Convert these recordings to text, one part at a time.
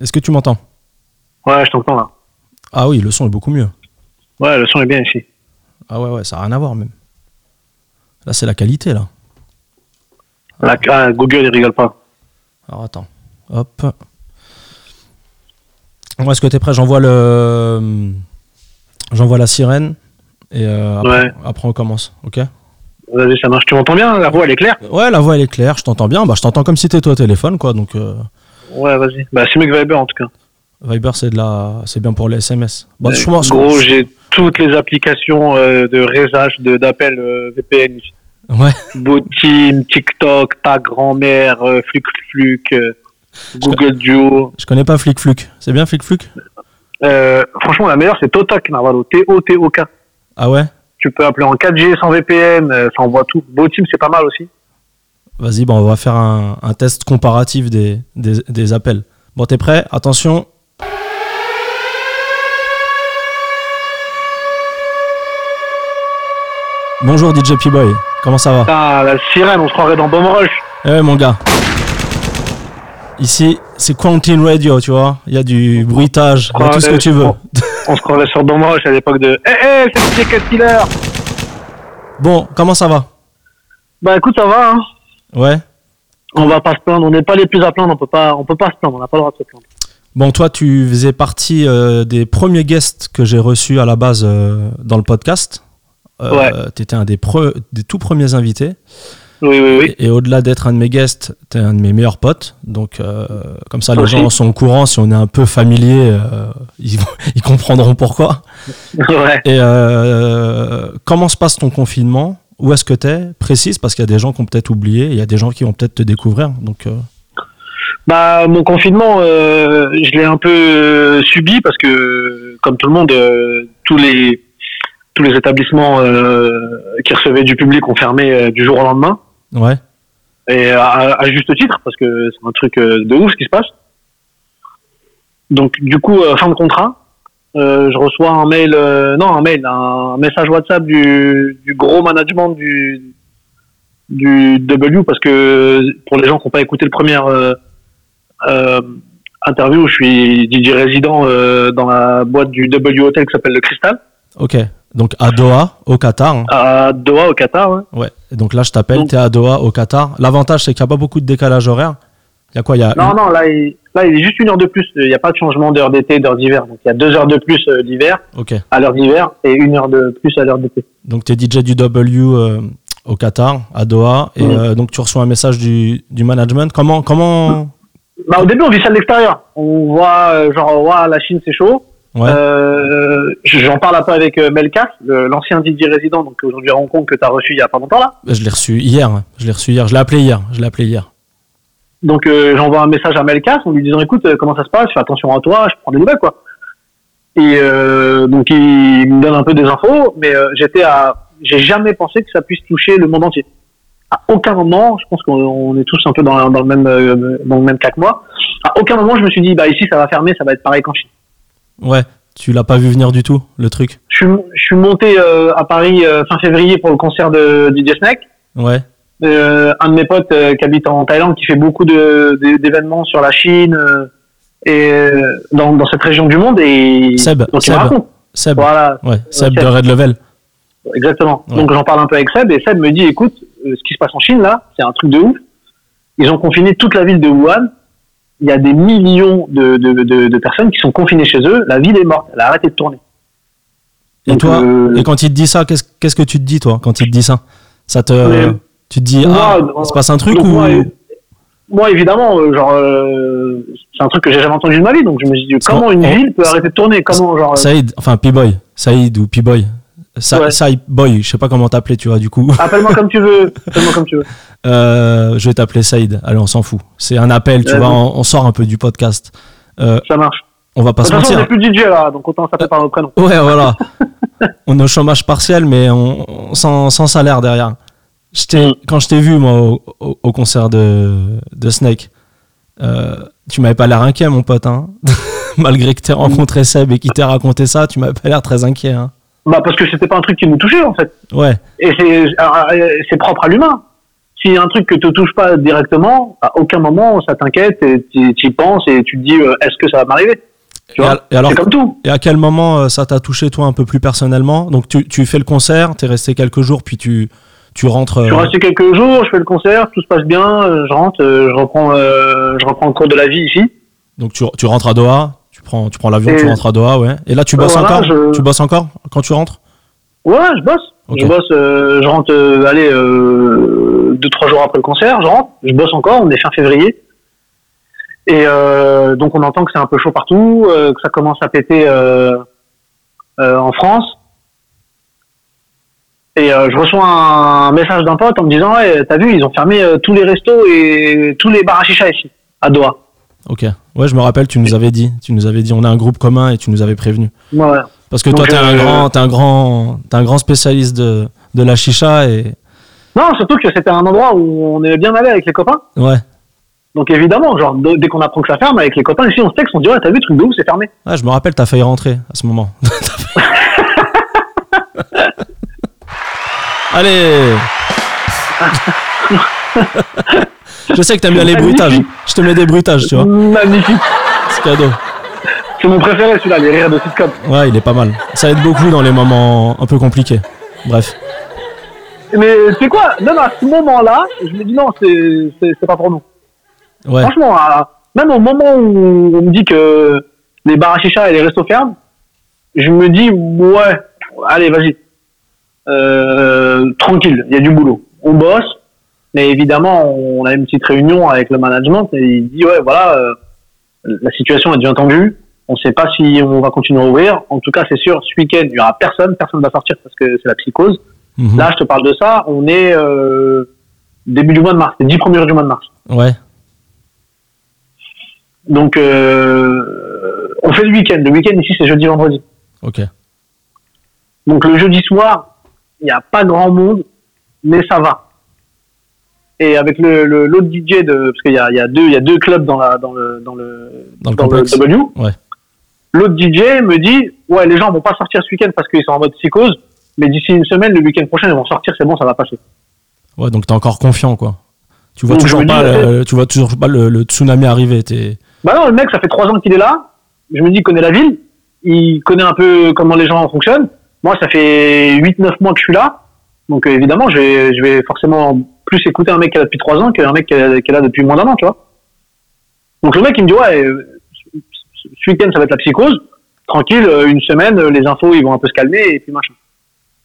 Est-ce que tu m'entends Ouais, je t'entends là. Ah oui, le son est beaucoup mieux. Ouais, le son est bien ici. Ah ouais, ouais, ça n'a rien à voir même. Là, c'est la qualité, là. La, ah, Google, il rigole pas. Alors attends. Hop. Bon, Est-ce que tu es prêt? J'envoie le. J'envoie la sirène. Et euh, après, Ouais. après, on commence. Ok? Vas-y, ça marche. Tu m'entends bien? La voix, elle est claire? Ouais, la voix, elle est claire. Je t'entends bien. Bah, je t'entends comme si t'étais au téléphone, quoi. Donc, euh, Ouais, vas-y. Bah, c'est mieux que Viber en tout cas. Viber, c'est de la... c'est bien pour les SMS. Euh, je pense- Gros, j'ai toutes les applications euh, de résage, de- d'appel euh, VPN. ici. Ouais. Botim, TikTok, ta grand-mère, euh, Fluc Fluc, euh, Google Duo. Je connais pas Flick Fluc. C'est bien Flick Fluc? Euh, franchement, la meilleure, c'est Totok, Narvalo. T-O-T-O-K. Ah ouais? Tu peux appeler en 4G sans VPN, ça envoie tout. Botim, c'est pas mal aussi. Vas-y, bon, on va faire un, un test comparatif des, des, des appels. Bon, t'es prêt? Attention. Bonjour DJ P-Boy, comment ça va? Putain, la sirène, on se croirait dans Bomb Rush. Eh ouais, mon gars. Ici, c'est Quentin Radio, tu vois. Il y a du bruitage, il y a tout ce que tu veux. On se croirait sur Bomb Rush à l'époque de Eh, eh, c'est DJ Cat Killer. Bon, comment ça va? Bah écoute, ça va, hein. Ouais. On va pas se plaindre, on n'est pas les plus à plaindre, on peut pas, on peut pas se plaindre, on n'a pas le droit de se plaindre. Bon, toi, tu faisais partie euh, des premiers guests que j'ai reçus à la base euh, dans le podcast. Euh, Ouais. Tu étais un des, pre- des tout premiers invités. Oui, oui, oui. Et, et au-delà d'être un de mes guests, tu es un de mes meilleurs potes. Donc, comme ça, les Aussi. gens sont au courant. Si on est un peu familier, ils, ils comprendront pourquoi. ouais. Et comment se passe ton confinement? Où est-ce que tu es Précise, parce qu'il y a des gens qui ont peut-être oublié. Il y a des gens qui vont peut-être te découvrir. Donc, euh, Bah, mon confinement, euh, je l'ai un peu euh, subi parce que, comme tout le monde, euh, tous les tous les établissements qui recevaient du public ont fermé du jour au lendemain. ouais. Et à, à juste titre, parce que c'est un truc de ouf ce qui se passe. Donc, du coup, fin de contrat, euh, je reçois un mail, euh, non, un mail, un, message WhatsApp du, du gros management du, du W, parce que pour les gens qui n'ont pas écouté le premier euh, interview, je suis DJ résident dans la boîte du W Hotel qui s'appelle le Cristal, Ok. Donc, à Doha, au Qatar. hein. à Doha, au Qatar. ouais. Ouais. Et donc là, je t'appelle, Donc- tu es à Doha, au Qatar. L'avantage, c'est qu'il n'y a pas beaucoup de décalage horaire. Il y a quoi Il y a Non, une- non, là il, là, il est juste une heure de plus. Il n'y a pas de changement d'heure d'été, d'heure d'hiver. Donc, il y a deux heures de plus euh, d'hiver, à l'heure d'hiver, et une heure de plus à l'heure d'été. Donc, tu es DJ du W euh, au Qatar, à Doha. Et Mhm. euh, donc, tu reçois un message du, du management. Comment. comment... Bah, au début, on vit ça de l'extérieur. On voit, genre, ouah, la Chine, c'est chaud. Ouais. Euh, J'en parle un peu avec Melkas, l'ancien DJ résident, donc aujourd'hui à Hong Kong, que tu as reçu il y a pas longtemps, là. Je l'ai reçu hier. Je l'ai reçu hier. Je l'ai appelé hier. Je l'ai appelé hier. Donc, euh, j'envoie un message à Melkas en lui disant, écoute, euh, comment ça se passe? Fais attention à toi, je prends des nouvelles, quoi. Et euh, donc, il me donne un peu des infos, mais euh, j'étais à... J'ai jamais pensé que ça puisse toucher le monde entier. À aucun moment, je pense qu'on on est tous un peu dans, dans le même euh, dans le même cas que moi. À aucun moment, je me suis dit, bah ici, ça va fermer, ça va être pareil qu'en Chine. Ouais. Tu l'as pas vu venir du tout, le truc? Je suis, je suis monté euh, à Paris euh, fin février pour le concert de DJ Snake. Ouais. Euh, un de mes potes euh, qui habite en Thaïlande, qui fait beaucoup de- de- d'événements sur la Chine euh, et dans, dans cette région du monde. Et Seb, donc il Seb. me raconte. Seb. Voilà, Ouais. Seb Seb. de Red Level. exactement. Ouais. Donc j'en parle un peu avec Seb et Seb me dit, écoute, ce qui se passe en Chine là, c'est un truc de ouf. Ils ont confiné toute la ville de Wuhan. Il y a des millions de, personnes qui sont confinées chez eux. La ville est morte. Elle a arrêté de tourner. Et Donc, toi, euh, et quand il te dit ça, qu'est-ce que tu te dis, toi, quand il te dit ça? Ça te. Mais- tu te dis, Moi, ah, euh, il se passe un truc ou. moi, euh, moi, évidemment, euh, genre, euh, c'est un truc que j'ai jamais entendu de ma vie, donc je me suis dit, comment une on- ville peut arrêter de tourner? Comment, genre, Saïd, enfin P-Boy, Saïd ou P-Boy. Sa Ouais. Saïd Boy, je sais pas comment t'appeler, tu vois, du coup. appelle-moi comme tu veux, appelle-moi comme tu veux. Euh, je vais t'appeler Saïd. Allez, on s'en fout. C'est un appel, tu vois, on, on sort un peu du podcast. Euh, Ça marche. on va pas se façon, on mentir. n'est plus DJ là, donc autant s'appeler par nos prénoms. Ouais, voilà. on est au chômage partiel, mais on- sans, sans salaire derrière. Mm. Quand je t'ai vu, moi, au, au- au concert de, de Snake, euh, tu m'avais pas l'air inquiet, mon pote. Hein Malgré que t'aies rencontré Seb et qu'il t'ait raconté ça, tu m'avais pas l'air très inquiet. Hein Bah, parce que c'était pas un truc qui nous touchait, en fait. ouais, Et c'est, euh, c'est propre à l'humain. si un truc que te touche pas directement, à aucun moment ça t'inquiète, et tu y penses et tu te dis euh, est-ce que ça va m'arriver? Tu vois? et alors, comme tout. et à quel moment euh, ça t'a touché toi un peu plus personnellement? Donc tu, tu fais le concert, t'es resté quelques jours, puis tu, tu rentres. Je euh, resté quelques jours, je fais le concert, tout se passe bien, euh, je rentre, euh, je reprends, euh, je reprends le cours de la vie ici. donc tu, tu rentres à Doha, tu prends, tu prends l'avion, tu rentres à Doha, ouais. Et là tu bosses Voilà, encore je- Tu bosses encore quand tu rentres? Ouais, je bosse. Je bosse, euh, je rentre, euh, allez, euh, deux, trois jours après le concert, je rentre, je bosse encore, on est fin février. Et donc on entend que c'est un peu chaud partout, que ça commence à péter en France. Et euh, je reçois un message d'un pote en me disant Ouais, t'as vu, ils ont fermé euh, tous les restos et tous les bars à chicha ici, à Doha. Ok. Ouais, je me rappelle, tu nous avais dit, tu nous avais dit, on a un groupe commun et tu nous avais prévenu. Ouais. Parce que Donc, toi, t'es un euh, grand, t'es un grand, t'es un grand spécialiste de, de la chicha et Non, surtout que c'était un endroit où on est bien allé avec les copains. ouais. Donc évidemment, genre dès qu'on apprend que ça ferme avec les copains ici, on se texte, on dit ouais, t'as vu, truc de ouf, c'est fermé. Ah, je me rappelle, t'as failli rentrer à ce moment. Allez Je sais que t'aimes bien les bruitages. Je te mets des bruitages, tu vois. Magnifique. C'est cadeau. C'est mon préféré celui-là, les rires de sitcom. Ouais, il est pas mal. Ça aide beaucoup dans les moments un peu compliqués. Bref. Mais c'est quoi? Même à ce moment-là, je me dis non, c'est pas pour nous. Ouais. Franchement, à- même au moment où on me dit que les bars à chicha et les restos ferment, je me dis ouais, allez, vas-y. Euh, tranquille, il y a du boulot. On bosse, mais évidemment, on a une petite réunion avec le management et il dit ouais, voilà, euh, la situation est bien tendue. On ne sait pas si on va continuer à ouvrir. En tout cas, c'est sûr, ce week-end, il y aura personne, personne va sortir parce que c'est la psychose. Mhm. Là, je te parle de ça. On est euh, début du mois de mars, les 10 premiers jours du mois de mars. Ouais. Donc, euh, on fait le week-end. Le week-end ici, c'est jeudi, vendredi. Ok. Donc, le jeudi soir, il n'y a pas grand monde, mais ça va. Et avec le- l'autre DJ de, parce qu'il y a, il y a deux, il y a deux clubs dans la dans le dans le Dans le complexe. W. Ouais. L'autre DJ me dit, ouais, les gens vont pas sortir ce week-end parce qu'ils sont en mode psychose, mais d'ici une semaine, le week-end prochain, ils vont sortir, c'est bon, ça va passer. Ouais, donc t'es encore confiant, quoi. Tu vois Donc, toujours pas, dis, le, tu vois toujours pas le, le tsunami arriver. T'es... Bah non, le mec, ça fait trois ans qu'il est là. Je me dis, il connaît la ville. Il connaît un peu comment les gens fonctionnent. Moi, ça fait 8-9 mois que je suis là. Donc, euh, évidemment, je vais, je vais forcément plus écouter un mec qui est là depuis trois ans qu'un mec qui est, là depuis moins d'un an, tu vois. Donc, le mec, il me dit, ouais, euh, ce week-end, ça va être la psychose. Tranquille, euh, une semaine, les infos, ils vont un peu se calmer et puis machin.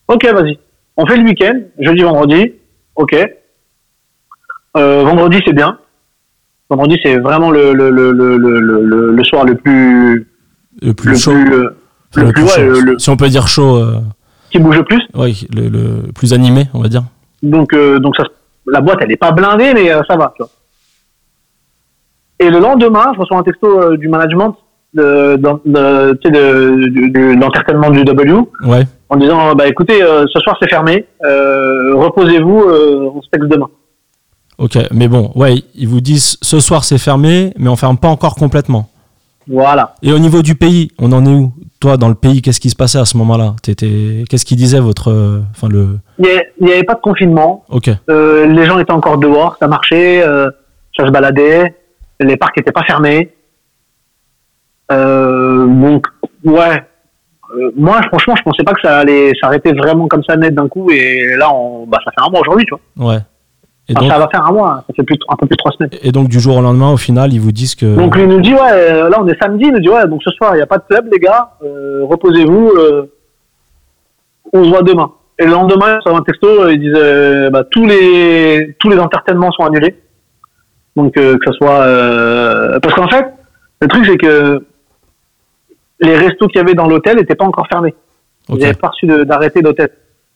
Ok, vas-y. On fait le week-end, jeudi, vendredi. Ok. Euh, vendredi, c'est bien. Vendredi, c'est vraiment le, soir le plus, Le plus le chaud. plus, euh, le le plus, ouais, le, le- Si on peut dire chaud, euh, qui bouge le plus. ouais, le, le plus animé, on va dire. Donc, euh, donc ça, la boîte, elle est pas blindée, mais euh, ça va, tu vois. Et le lendemain, je reçois un texto euh, du management de, de, de, tu sais, de, du- du- de l'entertainment du W Ouais. en disant, bah écoutez, euh, ce soir c'est fermé, euh, reposez-vous, euh, on se texte demain. Ok. Mais bon, ouais, ils vous disent ce soir c'est fermé, mais on ferme pas encore complètement. Voilà. Et au niveau du pays, on en est où Toi, dans le pays, qu'est-ce qui se passait à ce moment-là. Qu'est-ce qu'il disait votre, euh, enfin le. Il n'y avait pas de confinement, Ok. Euh, les gens étaient encore dehors, ça marchait, euh, ça se baladait, les parcs n'étaient pas fermés. Euh, donc, ouais. Moi, franchement, je pensais pas que ça allait s'arrêter vraiment comme ça net d'un coup. Et là, on, bah, ça fait un mois aujourd'hui, tu vois. Ouais. Et Enfin, donc, ça va faire un mois, ça fait plus, un peu plus de trois semaines. et donc du jour au lendemain, au final, ils vous disent que. Donc, lui nous dit, ouais, euh, là, on est samedi, il nous dit, ouais, donc ce soir, il n'y a pas de club, les gars, euh, reposez-vous, euh, on se voit demain. Et le lendemain, sur un texto, euh, ils disent, euh, bah, tous les, tous les entertainments sont annulés. Donc, euh, que ce soit, euh, parce qu'en fait, le truc, c'est que les restos qu'il y avait dans l'hôtel n'étaient pas encore fermés. Ils n'avaient pas reçu d'arrêté d'hôtel.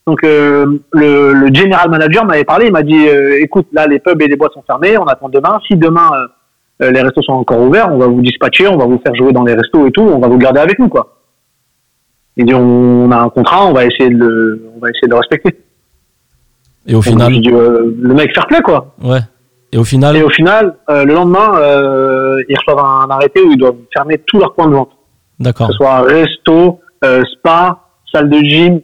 Donc euh, le, le general manager m'avait parlé, il m'a dit euh, écoute, là les pubs et les boîtes sont fermés, on attend demain. Si demain euh, les restos sont encore ouverts, on va vous dispatcher, on va vous faire jouer dans les restos et tout, on va vous garder avec nous quoi. Il dit on a un contrat, on va essayer de le, on va essayer de le respecter. Et au final. dit, euh, le mec fair play quoi. Ouais. Et au final. Et au final, euh, le lendemain, euh, ils reçoivent un arrêté où ils doivent fermer tous leurs points de vente. D'accord. que ce soit resto, euh, spa, salle de gym,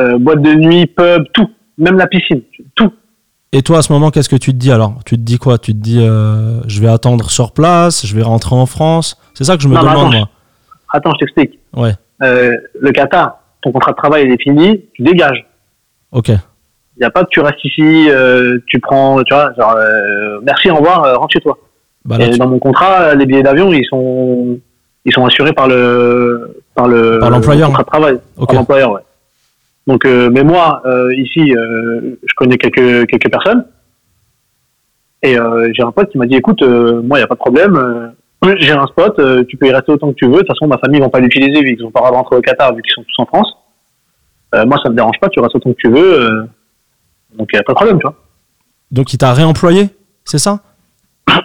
euh, boîte de nuit, pub, tout, même la piscine, tout. Et toi, à ce moment, qu'est-ce que tu te dis alors? Tu te dis quoi? Tu te dis, euh, je vais attendre sur place, je vais rentrer en France? C'est ça que je me Non, demande, attends, moi. Attends, je t'explique. Ouais, Euh, le Qatar, ton contrat de travail il est fini, tu dégages. ok. Il n'y a pas que tu restes ici, tu prends, tu vois, genre, merci, au revoir, rentre chez toi. Bah là, Et tu- dans mon contrat, les billets d'avion, ils sont, ils sont assurés par le, par le, Par l'employeur. le contrat de travail, par l'employeur, ouais. Donc, euh, mais moi, euh, ici, euh, je connais quelques, quelques personnes. Et euh, j'ai un pote qui m'a dit, écoute, euh, moi, il n'y a pas de problème. euh, j'ai un spot, euh, tu peux y rester autant que tu veux. De toute façon, ma famille ne va pas l'utiliser vu qu'ils ont pas le droit de rentrer au Qatar, vu qu'ils sont tous en France. Euh, moi, ça me dérange pas, tu restes autant que tu veux. euh, donc, il n'y a pas de problème, tu vois. Donc, il t'a réemployé C'est ça?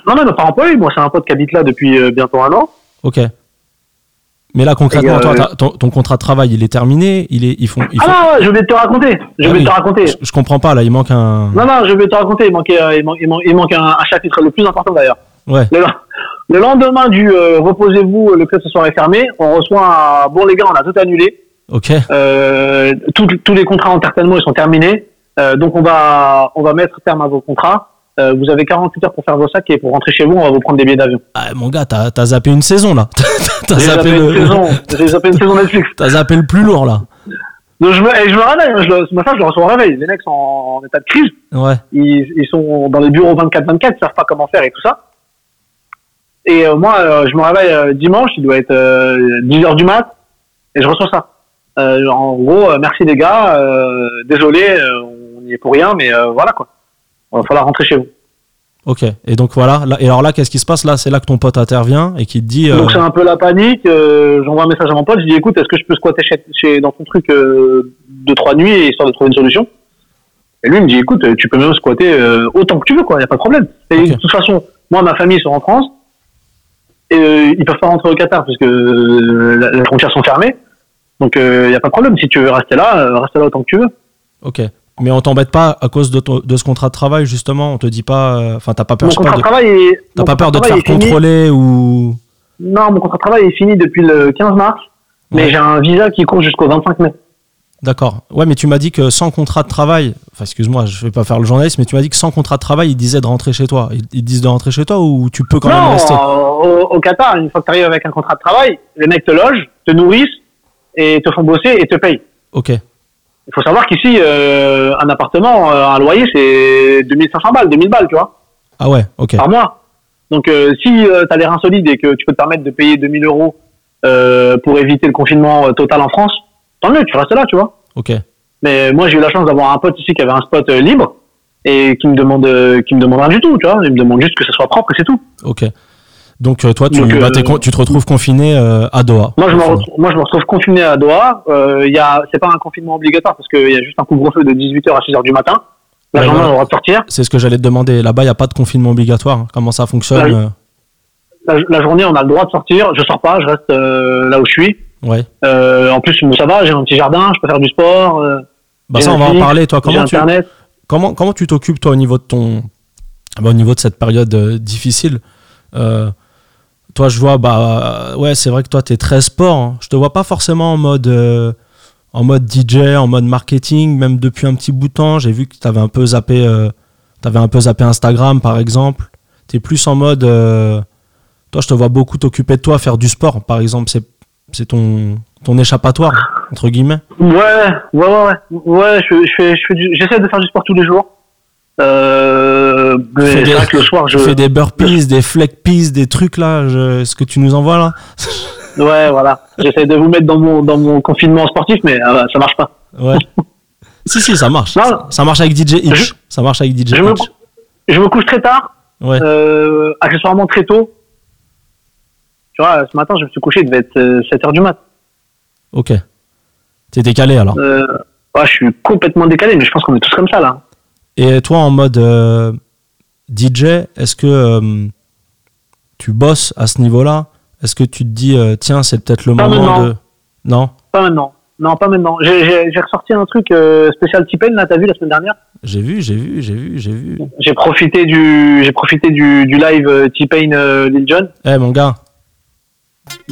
Non, non, m'a pas employé. Moi, c'est un pote qui habite là depuis euh, bientôt un an. Ok. Mais là, concrètement, toi, euh, t'as- ton, ton contrat de travail, il est terminé il est, ils font, ils font- Ah non, je vais te raconter. Je Ah vais oui. te raconter. je, je comprends pas, là, il manque un... Non, non, je vais te raconter. Il manquait, euh, il manque, il manque, il manque un, un chapitre le plus important d'ailleurs. Ouais, Le, le lendemain du euh, reposez-vous, le club ce soir est fermé. On reçoit un bon les gars, on a tout annulé. ok. Euh, tout- tous les contrats en certainement ils sont terminés. Euh, donc on va, on va mettre terme à vos contrats. Euh, vous avez 48 heures pour faire vos sacs et pour rentrer chez vous, on va vous prendre des billets d'avion. Ah, mon gars, t'as t'as zappé une saison, là. t'as zappé, zappé une le... zappé une saison Netflix. t'as zappé le plus lourd, là. Donc je me, et je me réveille, hein, je ce matin je le reçois au réveil. Les mecs sont en, en état de crise. Ouais, ils, ils sont dans les bureaux 24-24, ils savent pas comment faire et tout ça. Et euh, moi, euh, je me réveille euh, dimanche, il doit être euh, 10 heures du mat, et je reçois ça. Euh, en gros, euh, merci les gars, euh, désolé, euh, on n'y est pour rien, mais euh, voilà quoi. Il va falloir rentrer chez vous. ok. Et donc, voilà. Là, et alors là, qu'est-ce qui se passe? Là, c'est là que ton pote intervient et qui te dit... euh, Donc c'est un peu la panique. euh, J'envoie un message à mon pote, je dis écoute, est-ce que je peux squatter chez, chez- dans ton truc euh, deux trois nuits histoire de trouver une solution? Et lui il me dit écoute, tu peux même squatter euh, autant que tu veux quoi, il y a pas de problème. Et de toute façon, moi ma famille sont en France et euh, ils peuvent pas rentrer au Qatar parce que euh, les frontières sont fermées. Donc il y a pas de problème. Si tu veux rester là, euh, reste là autant que tu veux. Ok. Mais on t'embête pas à cause de, ton- de ce contrat de travail, justement On te dit pas... euh, Enfin, t'as pas peur, Mon je sais pas, contrat de travail est pas peur de te contrat faire contrôler ou... Non, mon contrat de travail est fini depuis le 15 mars, mais Ouais. j'ai un visa qui court jusqu'au 25 mai. D'accord. Ouais, mais tu m'as dit que sans contrat de travail, enfin excuse-moi, je vais pas faire le journaliste, mais tu m'as dit que sans contrat de travail, ils disaient de rentrer chez toi. Ils, ils disent de rentrer chez toi ou tu peux quand même rester? au, au Qatar, une fois que tu arrives avec un contrat de travail, les mecs te logent, te nourrissent et te font bosser et te payent. Ok. Il faut savoir qu'ici, euh, un appartement, euh, un loyer, c'est 2500 balles, 2000 balles, tu vois, Ah ouais, ok. par mois. Donc, euh, si tu as les reins solides et que tu peux te permettre de payer 2000 euros euh, pour éviter le confinement euh, total en France, tant mieux, tu restes là, tu vois. Ok. Mais moi, j'ai eu la chance d'avoir un pote ici qui avait un spot euh, libre et qui me demande, euh, qui me demande rien du tout, tu vois. Il me demande juste que ce soit propre et c'est tout. Ok. Donc euh, toi, tu, Donc, bah, euh, tu te retrouves confiné euh, à Doha. Moi, je me retrouve, moi, je me retrouve confiné à Doha. Euh, c'est pas un confinement obligatoire parce qu'il y a juste un couvre-feu de 18h à 6h du matin. La Ouais, journée, voilà. on a le droit de sortir. C'est ce que j'allais te demander. Là-bas, il n'y a pas de confinement obligatoire. hein. Comment ça fonctionne La, la journée, on a le droit de sortir. Je sors pas, je reste euh, là où je suis. Ouais. Euh, en plus, ça va, j'ai un petit jardin, je peux faire du sport. Euh, Bah ça, on va en parler. Toi, comment tu, Internet. comment, comment tu t'occupes toi au niveau de ton, bah, au niveau de cette période difficile Toi, je vois, bah ouais, c'est vrai que toi, t'es très sport. hein. Je te vois pas forcément en mode, euh, en mode DJ, en mode marketing, même depuis un petit bout de temps. J'ai vu que t'avais un peu zappé, euh, un peu zappé Instagram, par exemple. T'es plus en mode, euh, toi, je te vois beaucoup t'occuper de toi, faire du sport, par exemple. C'est, ton, ton échappatoire entre guillemets. Ouais, ouais, ouais, ouais. Ouais, je, je j'essaie de faire du sport tous les jours. Euh, mais des- que le soir, je. Fais des burpees, des fleck peas, des trucs là, je- ce que tu nous envoies là. Ouais, voilà. J'essaie de vous mettre dans mon, dans mon confinement sportif, mais euh, ça marche pas. Ouais. si, si, ça marche. Non. Ça, ça marche avec DJ Hitch. Je- Ça marche avec DJ Je me, Hitch. cou- je me couche très tard, Ouais. euh, accessoirement très tôt. Tu vois, ce matin, je me suis couché, il devait être 7h du mat. Ok. T'es décalé alors. Euh, ouais, je suis complètement décalé, mais je pense qu'on est tous comme ça, là. Et toi, en mode euh, DJ, est-ce que euh, tu bosses à ce niveau-là? Est-ce que tu te dis, euh, tiens, c'est peut-être le Pas moment maintenant. de. Non? Pas maintenant. Non, pas maintenant. J'ai- ressorti un truc euh, spécial T-Pain, là, t'as vu, la semaine dernière? J'ai vu, j'ai vu, j'ai vu, j'ai vu. J'ai profité du, j'ai profité du, du live euh, T-Pain euh, Lil Jon. Eh mon gars,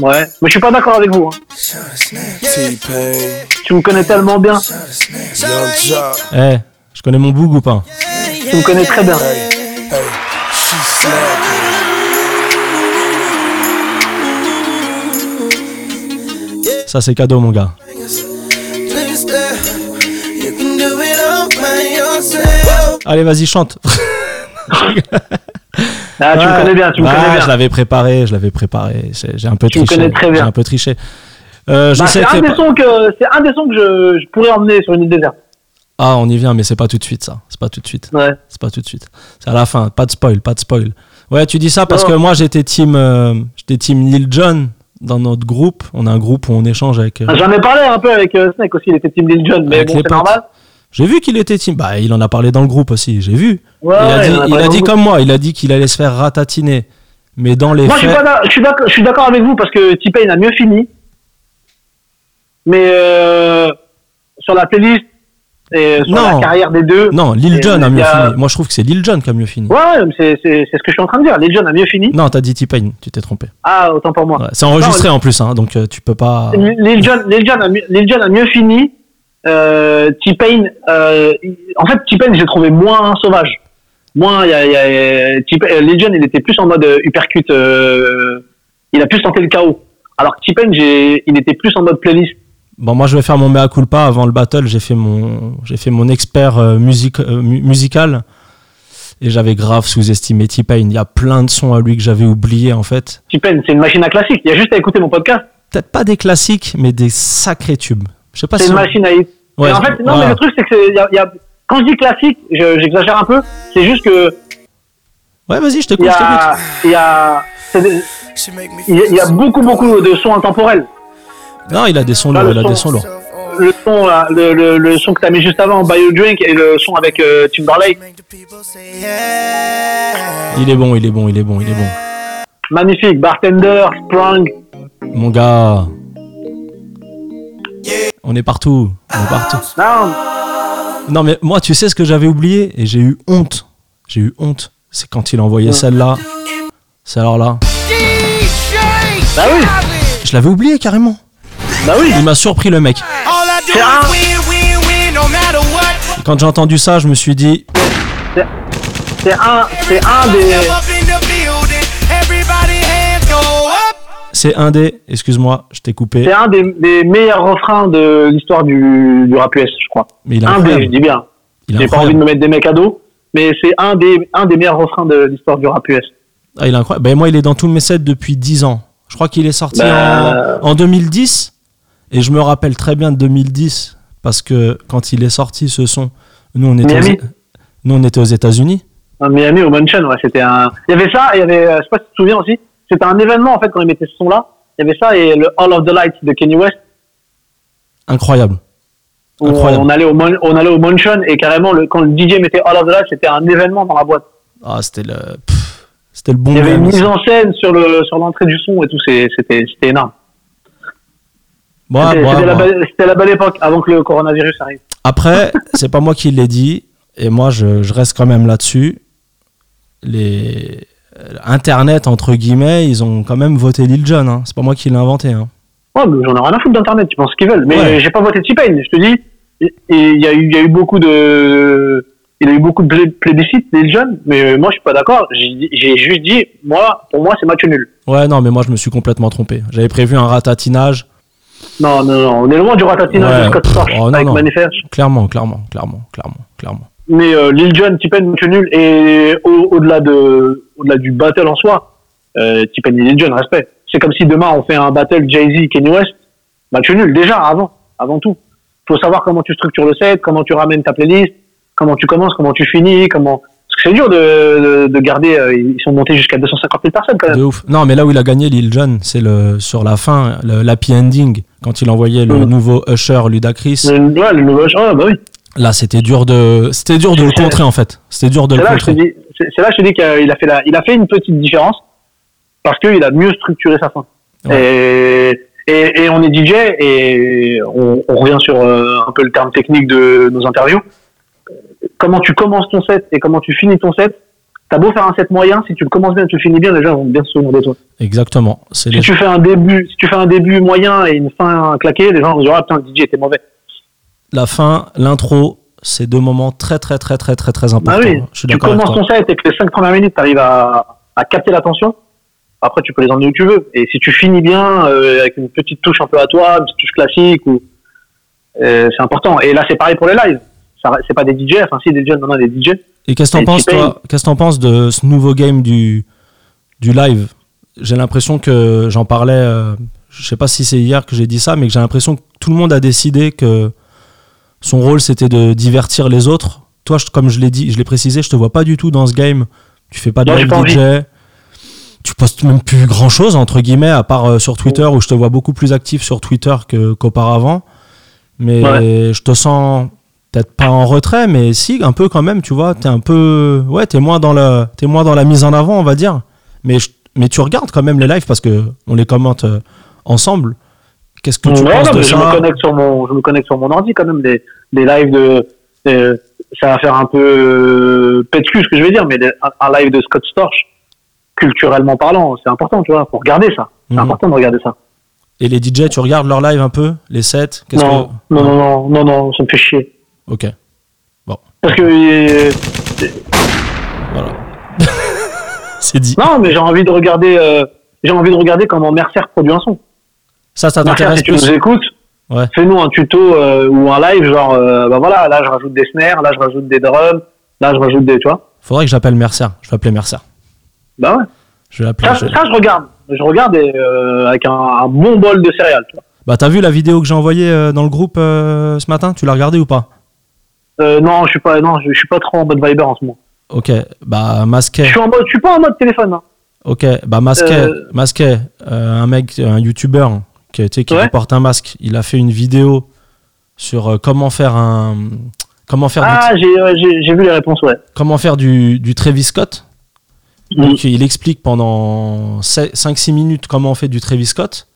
Ouais. Mais je suis pas d'accord avec vous. Hein. Tu me connais tellement bien. Eh, connais mon boug ou pas Tu me connais très bien. Ça, c'est cadeau, mon gars. Allez, vas-y, chante. Ah, tu me connais bien, tu me connais Je bien. l'avais préparé, je l'avais préparé. J'ai un peu Tu triché. connais très bien. J'ai un peu triché. Euh, je Bah, c'est un, des pas- sons que c'est un des sons que je, je pourrais emmener sur une île déserte. Ah, on y vient, mais c'est pas tout de suite, ça. C'est pas tout de suite. Ouais. C'est pas tout de suite. C'est à la fin. Pas de spoil, pas de spoil. Ouais, tu dis ça parce Non. que moi, j'étais team, euh, j'étais team Lil Jon dans notre groupe. On a un groupe où on échange avec. euh, J'en ai parlé un peu avec euh, Snake aussi, il était Team Lil Jon, mais bon, c'est normal. J'ai vu qu'il était team. Bah, il en a parlé dans le groupe aussi. J'ai vu. Ouais, il a dit, a il a comme moi. Il a dit qu'il allait se faire ratatiner. Mais dans les Moi, faits, suis d'accord- je suis d'accord avec vous parce que T-Pain a mieux fini. Mais euh, sur la playlist et sur Non. la carrière des deux. non, Lil Jon a mieux a- fini. Moi, je trouve que c'est Lil Jon qui a mieux fini. Ouais, c'est c'est- c'est ce que je suis en train de dire. Lil Jon a mieux fini. Non, t'as dit T-Pain. Tu t'es trompé. Ah, autant pour moi. Ouais, C'est enregistré en plus, hein, donc euh, tu peux pas. Lil Jon, Lil Jon a, mieux- Lil Jon a mieux fini. Euh, T-Pain, euh, en fait, T-Pain, j'ai trouvé moins sauvage. Moins, y a, y a- euh, Lil Jon, il était plus en mode euh, uppercut. euh, il a plus tenté le chaos. Alors que T-Pain, il était plus en mode playlist. Bon, moi, je vais faire mon mea culpa avant le battle. J'ai fait mon, j'ai fait mon expert euh, musique, euh, mu- musical et j'avais grave sous-estimé T-Pain. Il y a plein de sons à lui que j'avais oubliés en fait. T-Pain, c'est une machine à classique. Il y a juste à écouter mon podcast. Peut-être pas des classiques, mais des sacrés tubes. Je sais pas C'est si. une on- machine à. Ouais, en fait, non, voilà. mais le truc, c'est que c'est- il y a, il y a- quand je dis classique, je- j'exagère un peu. C'est juste que Ouais, vas-y, je a, il y a, il y a- il y a beaucoup, beaucoup de sons intemporels. Non, il a des sons Là, lourds. le Il a des son- sons lourds. Le son, là, le, le, le son que t'as mis juste avant, Buy You Drink, et le son avec euh, Timberlake, Il est bon, il est bon, il est bon, il est bon. magnifique. Bartender, Sprung. Mon gars. On est partout. On est partout. Non, Non, mais moi, tu sais ce que j'avais oublié? Et j'ai eu honte. J'ai eu honte. C'est quand il a envoyé celle-là. C'est alors là. bah oui, Je l'avais oublié carrément. Bah oui. Il m'a surpris le mec. C'est un, Quand j'ai entendu ça, je me suis dit, c'est un, c'est un des, c'est un des. Excuse-moi, je t'ai coupé. c'est un des, des meilleurs refrains de l'histoire du, du rap US, je crois. Mais il est Un des, je incroyable. dis bien. Il est J'ai pas envie de incroyable. me mettre des mecs à dos, mais c'est un des, un des meilleurs refrains de l'histoire du rap US. Ah, il est incroyable. Ben, moi, il est dans tous mes sets depuis 10 ans. Je crois qu'il est sorti Bah- en, en 2010. Et je me rappelle très bien de 2010. Parce que quand il est sorti, ce son, nous, on était, Miami. aux, nous, on était aux États-Unis. À Miami au Mansion, ouais, c'était un. Il y avait ça, il y avait, euh, je sais pas si tu te souviens aussi, c'était un événement en fait quand ils mettaient ce son-là. Il y avait ça et le All of the Lights de Kenny West. Incroyable. On allait au on allait au Mansion et carrément le, quand le DJ mettait All of the Lights, c'était un événement dans la boîte. Ah, c'était le, c'était le bon Il y avait une mise en scène sur le sur l'entrée du son et tout, c'était énorme. C'était la, belle- c'était la belle époque avant que le coronavirus arrive. Après, c'est pas moi qui l'ai dit, et moi je, je reste quand même là-dessus. Les euh, Internet entre guillemets, ils ont quand même voté Lil Jon. Hein. C'est pas moi qui l'ai inventé. Hein. Ouais, mais j'en ai rien à foutre d'internet, tu penses ce qu'ils veulent. Mais Ouais. j'ai pas voté T-Pain, je te dis. Il y a eu, il y a eu beaucoup de, il a eu beaucoup de plé- plébiscites des jeunes, mais moi je suis pas d'accord. J'ai j'ai juste dit, moi, pour moi c'est match nul. Ouais, non, mais moi je me suis complètement trompé. J'avais prévu un ratatinage. Non, non, non, on est loin du ratatinage Ouais, de Scott Storch oh, avec. Manifest. Clairement, clairement, clairement, clairement, clairement. Mais euh, Lil Jon, T-Pain, match nul. Et au- au-delà de, au-delà du battle en soi, euh, T-Pain et Lil Jon, respect. C'est comme si demain on fait un battle Jay-Z, Kanye West, match nul. Déjà, avant, avant tout. Faut savoir comment tu structures le set, comment tu ramènes ta playlist, comment tu commences, comment tu finis, comment. Parce que c'est dur de, de, de garder. euh, ils sont montés jusqu'à 250 000 personnes quand même. De ouf. Non, mais là où il a gagné Lil Jon, c'est le sur la fin, le- l'happy ending, quand il envoyait le Mm. nouveau Usher Ludacris. Le, ouais, le nouveau. Ah, bah oui. Là, c'était dur de, c'était dur de le contrer en fait. C'était dur de le contrer. c'est là que je te dis qu'il a fait la, il a fait une petite différence parce qu'il a mieux structuré sa fin. Et, et, et on est DJ et on, on revient sur euh, un peu le terme technique de nos interviews. Comment tu commences ton set et comment tu finis ton set, t'as beau faire un set moyen, si tu le commences bien, tu finis bien, les gens vont bien se souvenir de toi. Exactement. Si les... tu fais un début, si tu fais un début moyen et une fin claquée, les gens vont dire ah putain le DJ était mauvais. la fin, l'intro c'est deux moments très très très très très très importants. oui, Je suis tu commences ton set et que les 5 premières minutes, tu arrives à, à capter l'attention. Après, tu peux les emmener où tu veux. Et si tu finis bien, euh, avec une petite touche un peu à toi, une petite touche classique, ou, euh, c'est important. Et là, c'est pareil pour les lives. C'est pas des DJ, enfin, si, des DJ, non, non, des DJ. Et qu'est-ce que t'en penses, toi Qu'est-ce que t'en penses de ce nouveau game du, du live? J'ai l'impression que j'en parlais, euh, je sais pas si c'est hier que j'ai dit ça, mais que j'ai l'impression que tout le monde a décidé que son rôle c'était de divertir les autres. Toi, je- comme je l'ai dit, je l'ai précisé, je te vois pas du tout dans ce game. Tu fais pas de Non, live DJ. Tu postes même plus grand chose entre guillemets, à part euh, sur Twitter où je te vois beaucoup plus actif sur Twitter qu'auparavant. Mais je te sens peut-être pas en retrait, mais si, un peu quand même, tu vois. T'es un peu. Ouais, t'es moins, dans la- t'es moins dans la mise en avant, on va dire. Mais, je- mais tu regardes quand même les lives parce que on les commente euh, ensemble. Qu'est-ce que tu Ouais, penses non, de mais je ça me connecte sur mon, je me connecte sur mon ordi quand même. Des, des lives de, euh, ça va faire un peu euh, ce que je vais dire, mais des- un, un live de Scott Storch, culturellement parlant, c'est important, tu vois. Faut regarder ça. C'est Mhm. important de regarder ça. Et les DJ, tu regardes leur live un peu Les sets Non, que... non, non, non, non, non, ça me fait chier. Ok, Parce que euh, voilà. C'est dit. non, mais j'ai envie de regarder, euh, j'ai envie de regarder comment Mercer produit un son. Ça, ça t'intéresse si tu nous écoutes, Ouais. fais-nous un tuto euh, ou un live, genre, euh, bah voilà, là je rajoute des snares, là je rajoute des drums, là je rajoute des, tu vois. Faudrait que j'appelle Mercer. Je vais appeler Mercer. Bah ouais. Je vais l'appeler. Ça, je- ça, je regarde. Je regarde et, avec un, un bon bol de céréales. tu vois. Bah, t'as vu la vidéo que j'ai envoyée dans le groupe ce matin? Tu l'as regardée ou pas? Euh, non, je suis pas, non, je, je suis pas trop en mode Viber en ce moment. Ok, bah, Je Masquet. suis en mode, je suis pas en mode téléphone. hein. Ok, bah Masquet, Euh, Masquet, euh, un mec, un youtubeur qui, tu sais, qui Ouais. porte un masque, il a fait une vidéo sur euh, comment faire un, comment faire, du, Ah, j'ai, ouais, j'ai, j'ai vu les réponses, ouais. comment faire du, du Travis Scott. Mhm. Donc, il explique pendant 5-6 minutes comment on fait du Travis Scott.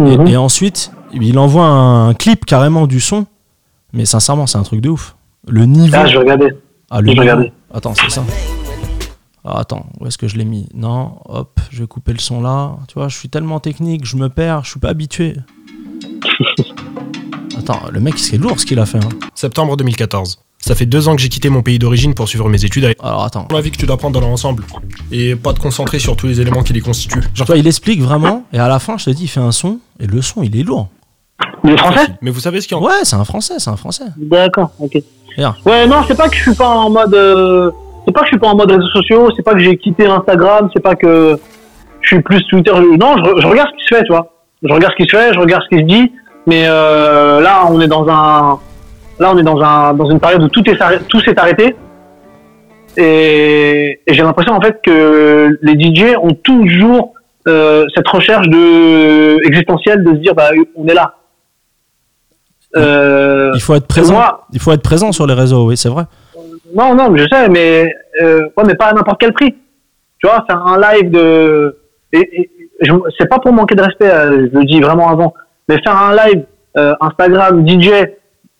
Et, Mhm. et ensuite, il envoie un, clip carrément du son. Mais sincèrement, c'est un truc de ouf. Le niveau. Ah, je regardais. Ah, le je niveau. regardais. Attends, c'est ça. Ah, attends, où est-ce que je l'ai mis? Non, hop, je vais couper le son là. Tu vois, je suis tellement technique, je me perds, je suis pas habitué. Attends, le mec, c'est lourd ce qu'il a fait. hein. Septembre 2014. Ça fait deux ans que j'ai quitté mon pays d'origine pour suivre mes études. Alors attends. La vie que tu dois prendre dans l'ensemble. Et pas te concentrer sur tous les éléments qui les constituent. Genre, Tu vois, il explique vraiment, et à la fin, je te dis, il fait un son, et le son, il est lourd. Est français? Mais vous savez ce qui en... Ouais, c'est un français, c'est un français. D'accord, ok. Bien. Ouais, non, c'est pas que je suis pas en mode, euh, c'est pas que je suis pas en mode réseaux sociaux, c'est pas que j'ai quitté Instagram, c'est pas que je suis plus Twitter. Non, je, je regarde ce qui se fait, tu vois. Je regarde ce qui se fait, je regarde ce qui se dit, mais euh, là, on est dans un, là, on est dans un, dans une période où tout est, arrêt- tout s'est arrêté. Et, et j'ai l'impression en fait que les DJ ont toujours euh, cette recherche de existentielle de se dire bah on est là. Euh, Il faut être présent. moi- Il faut être présent sur les réseaux, oui, c'est vrai. non, non, mais je sais, mais, euh, ouais, mais pas à n'importe quel prix. Tu vois, faire un live de. Et, et- je- c'est pas pour manquer de respect, euh, je le dis vraiment avant, mais faire un live euh, Instagram DJ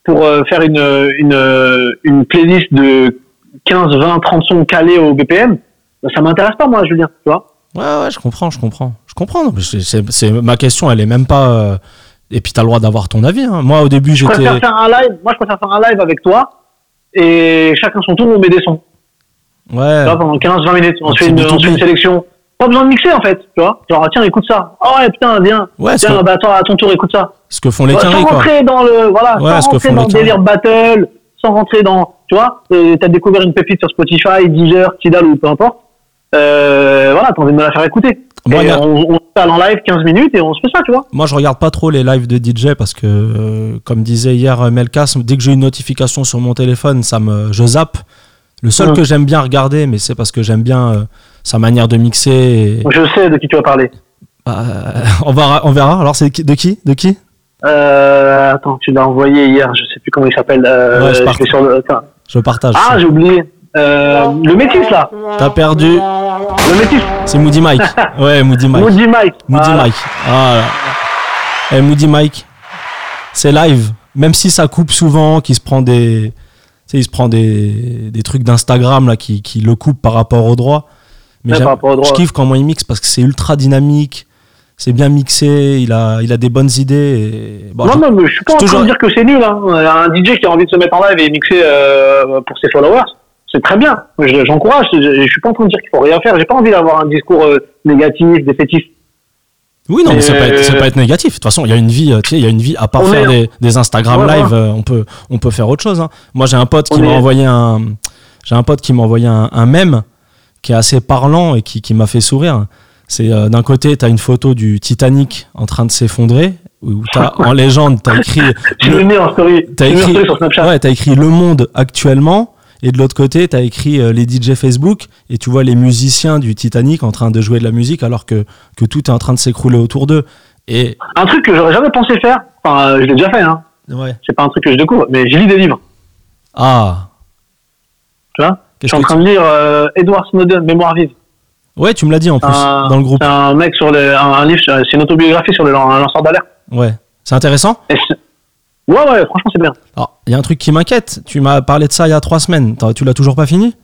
pour faire une, une, une playlist de 15, 20, 30 sons calés au BPM, bah, ça m'intéresse pas, moi, Julien, tu vois. Ouais, ouais, je comprends, je comprends. Je comprends. c'est- ma question, elle est même pas. Et puis, t'as le droit d'avoir ton avis. hein. Moi, au début, Je j'étais. préfère faire un live, moi, je préfère faire un live avec toi et chacun son tour, on met des sons. Ouais. Tu vois, pendant 15-20 minutes, on se fait une, B2B. on fait une sélection. Pas besoin de mixer en fait, tu vois. Genre, tiens, écoute ça. Oh ouais, putain, viens. Ouais, Tiens, que, bah toi, à ton tour, écoute ça. ce que font les carrés, sans quoi. rentrer dans le, voilà, Ouais, sans rentrer dans le délire battle, sans rentrer dans, tu vois, euh, t'as découvert une pépite sur Spotify, Deezer, Tidal ou peu importe. Euh, voilà, t'as envie de me la faire écouter. Moi, et y a- on, on parle en live 15 minutes et on se fait ça, tu vois. Moi, je regarde pas trop les lives de DJ parce que, euh, comme disait hier euh, Melkas, dès que j'ai une notification sur mon téléphone, ça me, je zappe. Le seul Mhm. que j'aime bien regarder, mais c'est parce que j'aime bien euh, sa manière de mixer. et- Je sais de qui tu vas parler. Bah, euh, on, verra, on verra. Alors, c'est de qui De qui? Attends, tu l'as envoyé hier, je sais plus comment il s'appelle. Ouais, je sur le-. Je partage. Ah, j'ai oublié. Euh, le métis là. T'as perdu. Le métis. C'est Moody Mike. Ouais, Moody Mike. Moody Mike. Moody Voilà. Mike. Ah, là. Eh, Moody Mike, c'est live. Même si ça coupe souvent, qu'il se prend des, tu sais, il se prend des, des trucs d'Instagram là qui, qui le coupent par rapport au droit. Mais Ouais, j'aime- par rapport au droit. je kiffe quand moi il mixe parce que c'est ultra dynamique. c'est bien mixé, il a, il a des bonnes idées. Et... Bon, non, je- non, mais je suis pas en toujours- train de dire que c'est nul. Hein. Un DJ qui a envie de se mettre en live et mixer euh, pour ses followers, c'est très bien. Je- J'encourage. Je, je suis pas en train de dire qu'il faut rien faire. J'ai pas envie d'avoir un discours euh, négatif, défaitiste. Oui, non, mais pas, Euh, être- c'est pas être négatif. De toute façon, il y a une vie, euh, tu sais, il y a une vie à part On faire est- des, des Instagram live, euh, on peut, on peut faire autre chose. hein. Moi, j'ai un pote qui m'a est- envoyé un, j'ai un pote qui m'a envoyé un, un mème qui est assez parlant et qui, qui m'a fait sourire. C'est euh, d'un côté, tu as une photo du Titanic en train de s'effondrer, où t'as en légende, tu as écrit, J'ai le- mis en story. T'as écrit- story sur Snapchat. ouais, t'as écrit Le Monde actuellement, et de l'autre côté, tu as écrit euh, les DJ Facebook, et tu vois les musiciens du Titanic en train de jouer de la musique alors que, que tout est en train de s'écrouler autour d'eux. Et Un truc que j'aurais jamais pensé faire. Enfin, euh, je l'ai déjà fait. Hein. ouais. C'est pas un truc que je découvre, mais je lis des livres. Ah, Tu vois? Je suis en train de lire euh, Edward Snowden, Mémoire vive. Ouais, tu me l'as dit en plus, Un- dans le groupe. C'est un mec sur le, un, un livre, c'est une autobiographie sur le un lanceur d'alerte. Ouais. C'est intéressant? Ouais, ouais, franchement, c'est bien. Alors, il y a un truc qui m'inquiète. Tu m'as parlé de ça il y a trois semaines. Tu l'as toujours pas fini?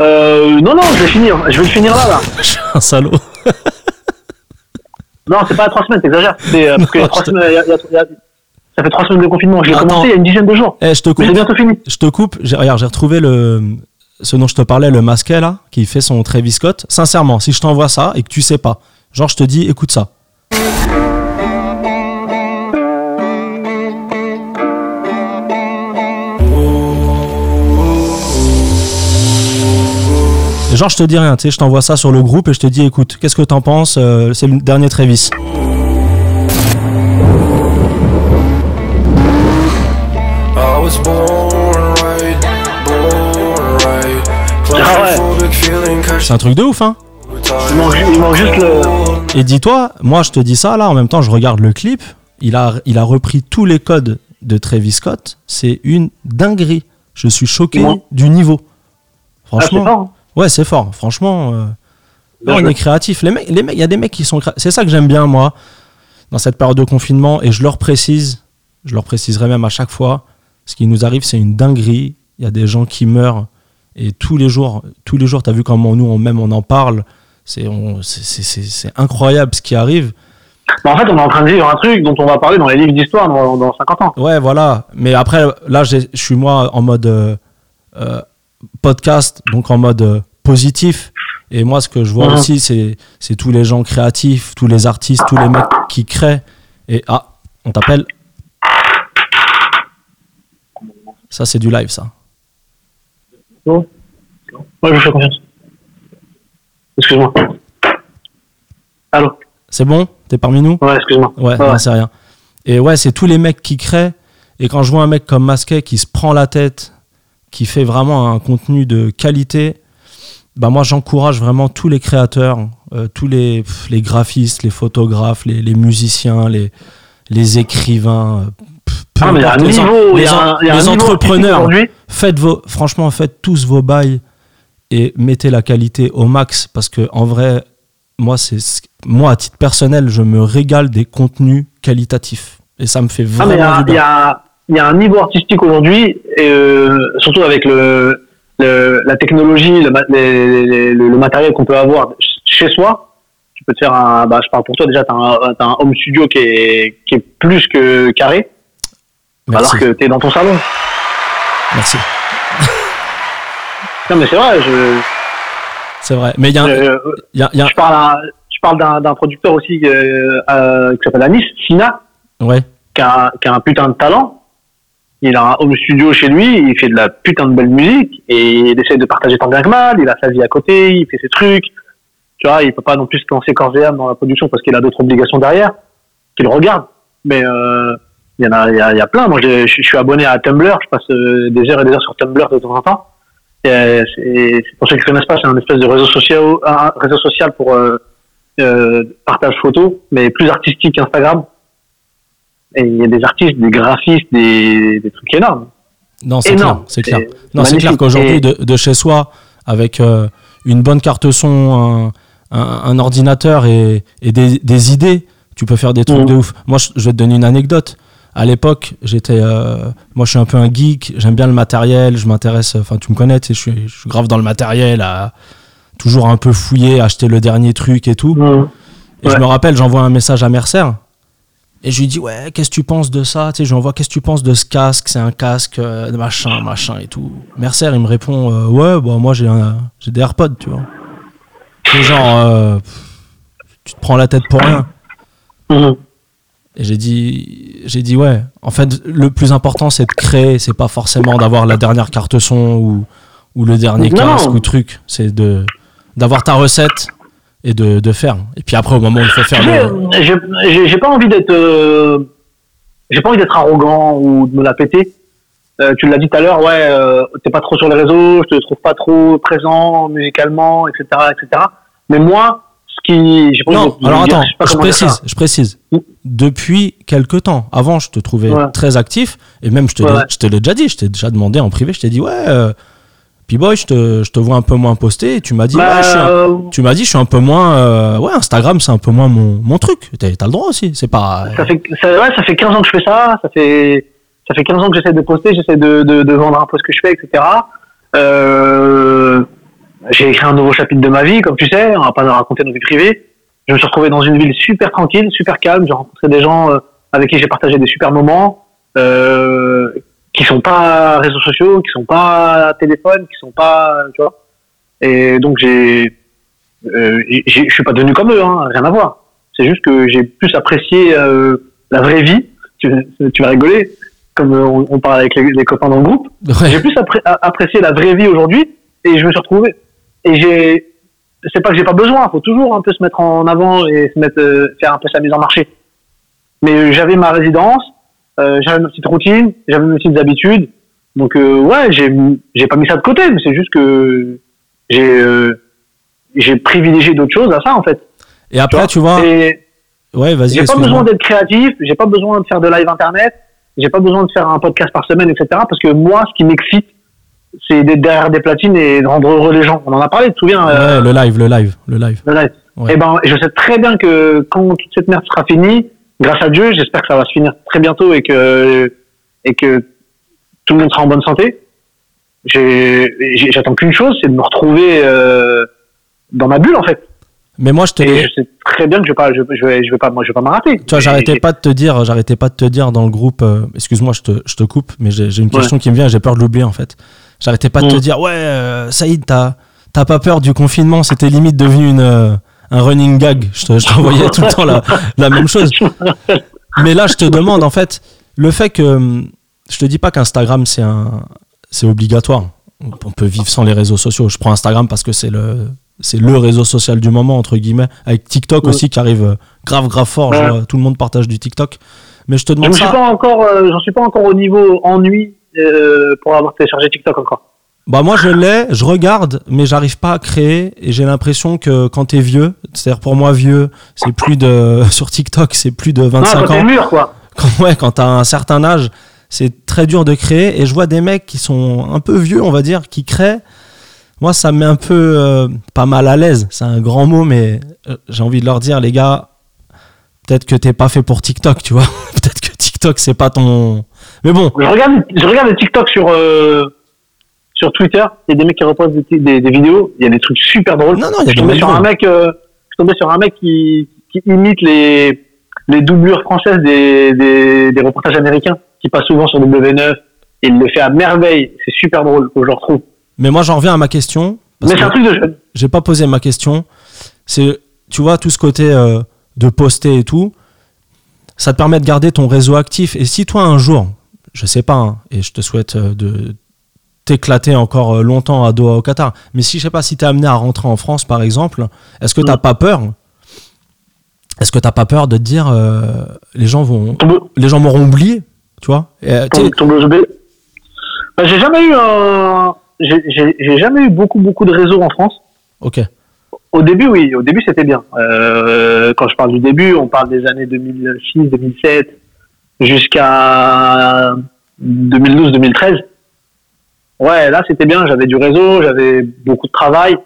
Euh, non, non, je vais finir. Je vais le finir là, là. Je suis un salaud. Non, c'est pas à trois semaines, t'exagères. C'est euh, parce que Non, trois je te- semaines, il y a- il y a- il y a- ça fait trois semaines de confinement. Attends. commencé il y a une dizaine de jours. Eh, je te Mais coupe. c'est bientôt fini. Je te coupe. J'ai, regarde, j'ai retrouvé le, ce dont je te parlais, le masquet là, qui fait son Travis Scott. Sincèrement, si je t'envoie ça et que tu sais pas, genre je te dis, écoute ça. Genre, je te dis rien, tu sais, je t'envoie ça sur le groupe et je te dis, écoute, qu'est-ce que t'en penses Euh, C'est le dernier Travis. Ah C'est un truc de ouf, hein Il manque, il manque juste le. Et dis-toi, moi je te dis ça là, en même temps je regarde le clip, il a, il a repris tous les codes de Travis Scott, c'est une dinguerie. Je suis choqué Ouais. du niveau. Ah, Franchement, fort. Ouais c'est fort. Franchement, euh, on est créatif. Les mecs, les mecs, il y a des mecs qui sont, cré- c'est ça que j'aime bien moi dans cette période de confinement et je leur précise, je leur préciserai même à chaque fois, ce qui nous arrive c'est une dinguerie. Il y a des gens qui meurent et tous les jours, tous les jours, t'as vu comment nous on même on en parle. C'est on- c'est- c'est- c'est- c'est incroyable ce qui arrive. Bah, en fait, on est en train de vivre un truc dont on va parler dans les livres d'histoire dans, dans 50 ans. Ouais, voilà. Mais après, là, je suis moi en mode euh, euh, podcast, donc en mode euh, positif. Et moi, ce que je vois Mhm. aussi, c'est c'est tous les gens créatifs, tous les artistes, tous les mecs qui créent. Et ah, on t'appelle. Ça, c'est du live, ça. Ouais, je vous fais confiance. Excuse-moi. Allô? C'est bon? T'es parmi nous? Ouais, excuse-moi. Ouais, c'est rien. Et ouais, c'est tous les mecs qui créent. Et quand je vois un mec comme Masquet qui se prend la tête, qui fait vraiment un contenu de qualité, bah moi j'encourage vraiment tous les créateurs, euh, tous les, pff, les graphistes, les photographes, les, les musiciens, les, les écrivains. euh, pff, Ah, mais importe, les niveau, en- un, entrepreneurs. Faites vos, franchement, faites tous vos bails et mettez la qualité au max parce que en vrai, moi, c'est moi à titre personnel, je me régale des contenus qualitatifs et ça me fait Ah, mais il y vraiment a- du y, bien. a, il y a un niveau artistique aujourd'hui, et, euh, surtout avec le, le- la technologie, le, les- le, le matériel qu'on peut avoir ch- chez soi. Tu peux te faire un. Bah, je parle pour toi déjà, tu as, un home studio qui est, qui est plus que carré, Merci, alors que tu es dans ton salon. merci. Non, mais c'est vrai, je, C'est vrai. Mais il y a, un- euh, y a- y a- je parle, à- je parle d'un, producteur aussi euh, euh, qui s'appelle Anis, Sina, ouais. qui a, qui a un putain de talent. Il a un home studio chez lui, il fait de la putain de belle musique et il essaie de partager tant bien que mal. Il a sa vie à côté, il fait ses trucs. Tu vois, il peut pas non plus se lancer corps et dans la production parce qu'il a d'autres obligations derrière qu'il regarde. Mais euh, il y en a, il y a, plein. Moi, je suis abonné à Tumblr. Je passe euh, des heures et des heures sur Tumblr de temps en temps. Et, c'est- pour ceux qui connaissent pas, c'est un espèce de réseau social, un réseau social pour euh, euh, partage photo, mais plus artistique qu'Instagram. Et il y a des artistes, des graphistes, des, des trucs énormes. Non, c'est clair. Énorme. C'est clair. Non, c'est clair qu'aujourd'hui, de, de chez soi, avec euh, une bonne carte son, un, un- un ordinateur et, et des, des idées, tu peux faire des trucs Mhm. de ouf. Moi, je, vais te donner une anecdote. À l'époque, j'étais, euh, moi, je suis un peu un geek. J'aime bien le matériel. Je m'intéresse. Enfin, tu me connais. tu sais, Je suis, je suis grave dans le matériel, à toujours un peu fouiller, acheter le dernier truc et tout. Mhm. Et je me rappelle, j'envoie un message à Mercer. Et je lui dis, ouais, qu'est-ce que tu penses de ça? Tu sais, je lui envoie, qu'est-ce que tu penses de ce casque? C'est un casque, euh, de machin, machin et tout. Mercer, il me répond, euh, ouais, bah, moi j'ai un- j'ai des AirPods, tu vois. C'est genre, euh, tu te prends la tête pour rien. Mhm. Et j'ai dit, j'ai dit ouais. En fait, le plus important, c'est de créer. C'est pas forcément d'avoir la dernière carte son ou, ou le dernier Non. casque ou truc. C'est de d'avoir ta recette et de, de faire. Et puis après, au moment où il faut faire le. j'ai- pas envie d'être euh, j'ai pas envie d'être arrogant ou de me la péter. Euh, tu l'as dit tout à l'heure, ouais, euh, t'es pas trop sur les réseaux, je te trouve pas trop présent musicalement, etc., etc. Mais moi, ce qui, j'ai pas Non, alors dire, attends, je pas je dire précise, je précise. Mm. Depuis quelques temps, avant, je te trouvais Ouais. très actif et même je te Ouais, ouais. je te l'ai déjà dit, je t'ai déjà demandé en privé, je t'ai dit ouais. Euh, P-Boy, je te, je te vois un peu moins posté et tu m'as dit Bah, ouais, je suis un- euh, tu m'as dit je suis un peu moins euh, ouais Instagram c'est un peu moins mon, mon truc t'as t'as le droit aussi c'est pas ça fait, ça, ouais, ça fait 15 ans que je fais ça, ça fait, ça fait 15 ans que j'essaie de poster, j'essaie de, de, de vendre un peu ce que je fais, etc. Euh, j'ai écrit un nouveau chapitre de ma vie, comme tu sais, on va pas raconter nos vies privées. Je me suis retrouvé dans une ville super tranquille, super calme, j'ai rencontré des gens avec qui j'ai partagé des super moments, euh, qui sont pas réseaux sociaux, qui sont pas téléphone, qui sont pas, tu vois. Et donc j'ai, euh, je suis pas devenu comme eux, hein, rien à voir. C'est juste que j'ai plus apprécié euh, la vraie vie. Tu, tu vas rigoler, comme euh, on, on parle avec les, les copains dans le groupe. Ouais. J'ai plus appré- apprécié la vraie vie aujourd'hui et je me suis retrouvé. Et j'ai, c'est pas que j'ai pas besoin, faut toujours un peu se mettre en avant et se mettre, euh, faire un peu sa mise en marché. Mais j'avais ma résidence, euh, j'avais ma petite routine, j'avais mes petites habitudes. Donc euh, ouais, j'ai, j'ai pas mis ça de côté, mais c'est juste que j'ai, euh, j'ai privilégié d'autres choses à ça en fait. et après tu vois Et ouais vas-y j'ai pas besoin d'être créatif, j'ai pas besoin de faire de live internet, j'ai pas besoin de faire un podcast par semaine, etc. Parce que moi, ce qui m'excite, c'est d'être derrière des platines et de rendre heureux les gens. On en a parlé, tu te souviens euh, ouais le live le live le live le live. Ouais. Et ben, je sais très bien que quand toute cette merde sera finie, grâce à Dieu, j'espère que ça va se finir très bientôt et que et que tout le monde sera en bonne santé. J'attends qu'une chose, c'est de me retrouver euh, dans ma bulle en fait. mais moi je te Et je sais très bien que je vais pas, je, je vais, je vais pas, moi, je vais pas m'arrêter. tu vois j'arrêtais pas de te dire j'arrêtais pas de te dire dans le groupe euh, excuse-moi je te, je te coupe mais j'ai une Ouais. question qui me vient et j'ai peur de l'oublier en fait j'arrêtais pas de te Mm. dire ouais euh, Saïd t'as t'as pas peur du confinement c'était limite devenu une euh, un running gag je te- je t'envoyais tout le temps la, la même chose Mais là, je te demande, en fait, le fait que. hum, Je te dis pas qu'Instagram, c'est un, c'est obligatoire. On peut vivre sans les réseaux sociaux. Je prends Instagram parce que c'est le, c'est le réseau social du moment, entre guillemets. Avec TikTok aussi qui arrive euh, grave, grave fort. Je Ouais. vois, tout le monde partage du TikTok. Mais je te Je demande ne suis ça. pas encore, euh, j'en suis pas encore au niveau ennui euh, pour avoir téléchargé TikTok encore. Bah, moi, je l'ai, je regarde, mais j'arrive pas à créer. Et j'ai l'impression que quand t'es vieux, c'est-à-dire pour moi, vieux, c'est plus de. Sur TikTok, c'est plus de Ah, 25 quand t'es ans. mûr, quoi. quand, ouais, quand t'as un certain âge, c'est très dur de créer. Et je vois des mecs qui sont un peu vieux, on va dire, qui créent. Moi, ça me met un peu euh, pas mal à l'aise. C'est un grand mot, mais euh, j'ai envie de leur dire, les gars, peut-être que t'es pas fait pour TikTok, tu vois. peut-être que TikTok, c'est pas ton. Mais bon, Je regarde, je regarde TikTok sur, euh, sur Twitter. Il y a des mecs qui repostent des, des, des vidéos. Il y a des trucs super drôles. non, non, il y a je des suis tombé mecs sur un mec, euh, je suis tombé sur un mec qui, qui imite les, les doublures françaises des, des, des reportages américains qui passent souvent sur W9. Et il le fait à merveille. C'est super drôle. Que je retrouve. Mais moi, j'en reviens à ma question. parce Mais c'est un truc de jeune. j'ai pas posé ma question. C'est, tu vois, tout ce côté euh, de poster et tout, ça te permet de garder ton réseau actif. Et si toi, un jour, je sais pas, hein, et je te souhaite euh, de t'éclater encore euh, longtemps à Doha au Qatar, mais si je sais pas si t'es amené à rentrer en France, par exemple, est-ce que t'as Mm. pas peur? Est-ce que t'as pas peur de te dire euh, les gens vont, les gens m'auront oublié, tu vois? Euh, tu. Bah, j'ai jamais eu j'ai, j'ai jamais eu beaucoup, beaucoup de réseaux en France. Ok. Au début, oui. Au début, c'était bien. Euh, quand je parle du début, on parle des années 2006, 2007, jusqu'à 2012, 2013. Ouais, là, c'était bien. J'avais du réseau, j'avais beaucoup de travail,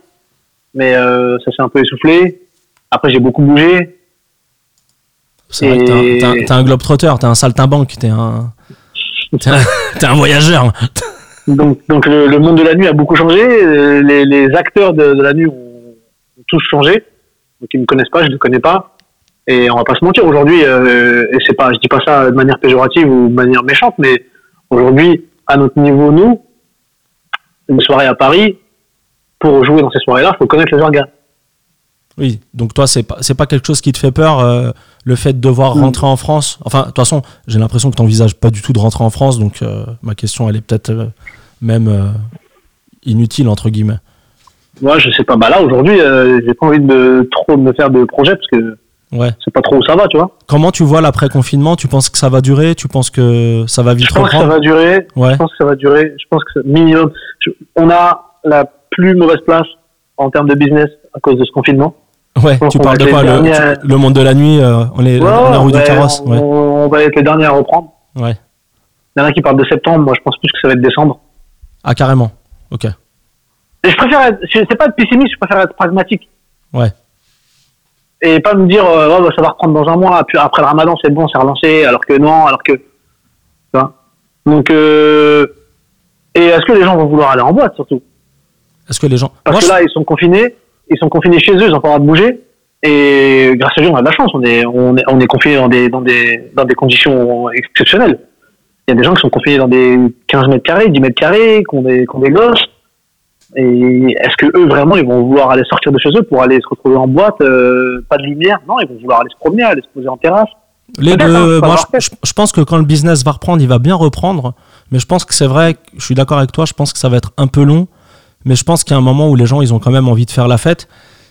mais euh, ça s'est un peu essoufflé. Après, j'ai beaucoup bougé. C'est vrai que t'es un- un, globe-trotter, t'es un saltimbanque, t'es un, t'es un, voyageur. Donc, donc le, le monde de la nuit a beaucoup changé. euh, Les, les acteurs de, de la nuit ont, tous changé. Donc ils me connaissent pas, je ne les connais pas. Et on va pas se mentir, aujourd'hui, euh, et c'est pas, je dis pas ça de manière péjorative ou de manière méchante, mais aujourd'hui, à notre niveau, nous, une soirée à Paris, pour jouer dans ces soirées-là, il faut connaître les organes. Oui, donc toi, c'est pas, c'est pas quelque chose qui te fait peur, euh, le fait de devoir Mm. rentrer en France? Enfin, de toute façon, j'ai l'impression que tu n'envisages pas du tout de rentrer en France, donc euh, ma question, elle est peut-être euh, même inutile, entre guillemets. Moi, je sais pas. Bah là, aujourd'hui, j'ai pas envie de trop me faire de projets parce que Ouais. c'est pas trop où ça va, tu vois. Comment tu vois l'après-confinement? Tu penses que ça va durer? Tu penses que ça va vite Je pense que ça reprendre? va durer. Ouais. Je pense que ça va durer. Je pense que c'est minimum. on a la plus mauvaise place en termes de business à cause de ce confinement. Ouais, tu parles de quoi? le, tu- le monde de la nuit, euh, on est Ouais, est roue du carrosse. on, Ouais. on va être les derniers à reprendre. ouais. Il y en a qui parlent de septembre. Moi, je pense plus que ça va être décembre. Ah, carrément. Ok. Et je préfère être, je- c'est pas être pessimiste, je préfère être pragmatique. Ouais. Et pas me dire, euh, Ouais, bah, ça va reprendre dans un mois, puis après le ramadan, c'est bon, c'est relancé, alors que non, alors que. Vois Donc, euh, et est-ce que les gens vont vouloir aller en boîte, surtout? Est-ce que les gens. Parce Moi, que je- là, ils sont confinés, ils sont confinés chez eux, ils n'ont pas le droit de bouger. Et grâce à Dieu, on a de la chance, on est, on est, on est confinés dans des, dans des, dans des conditions exceptionnelles. Il y a des gens qui sont confinés dans des 15 mètres carrés, 10 mètres carrés, ont des gosses. Et est-ce que eux, vraiment, ils vont vouloir aller sortir de chez eux pour aller se retrouver en boîte, euh, pas de lumière? Non, ils vont vouloir aller se promener, aller se poser en terrasse. Les hein, deux, faut moi je, pense que quand le business va reprendre, il va bien reprendre. Mais je pense que c'est vrai, je suis d'accord avec toi, je pense que ça va être un peu long. Mais je pense qu'il y a un moment où les gens, ils ont quand même envie de faire la fête.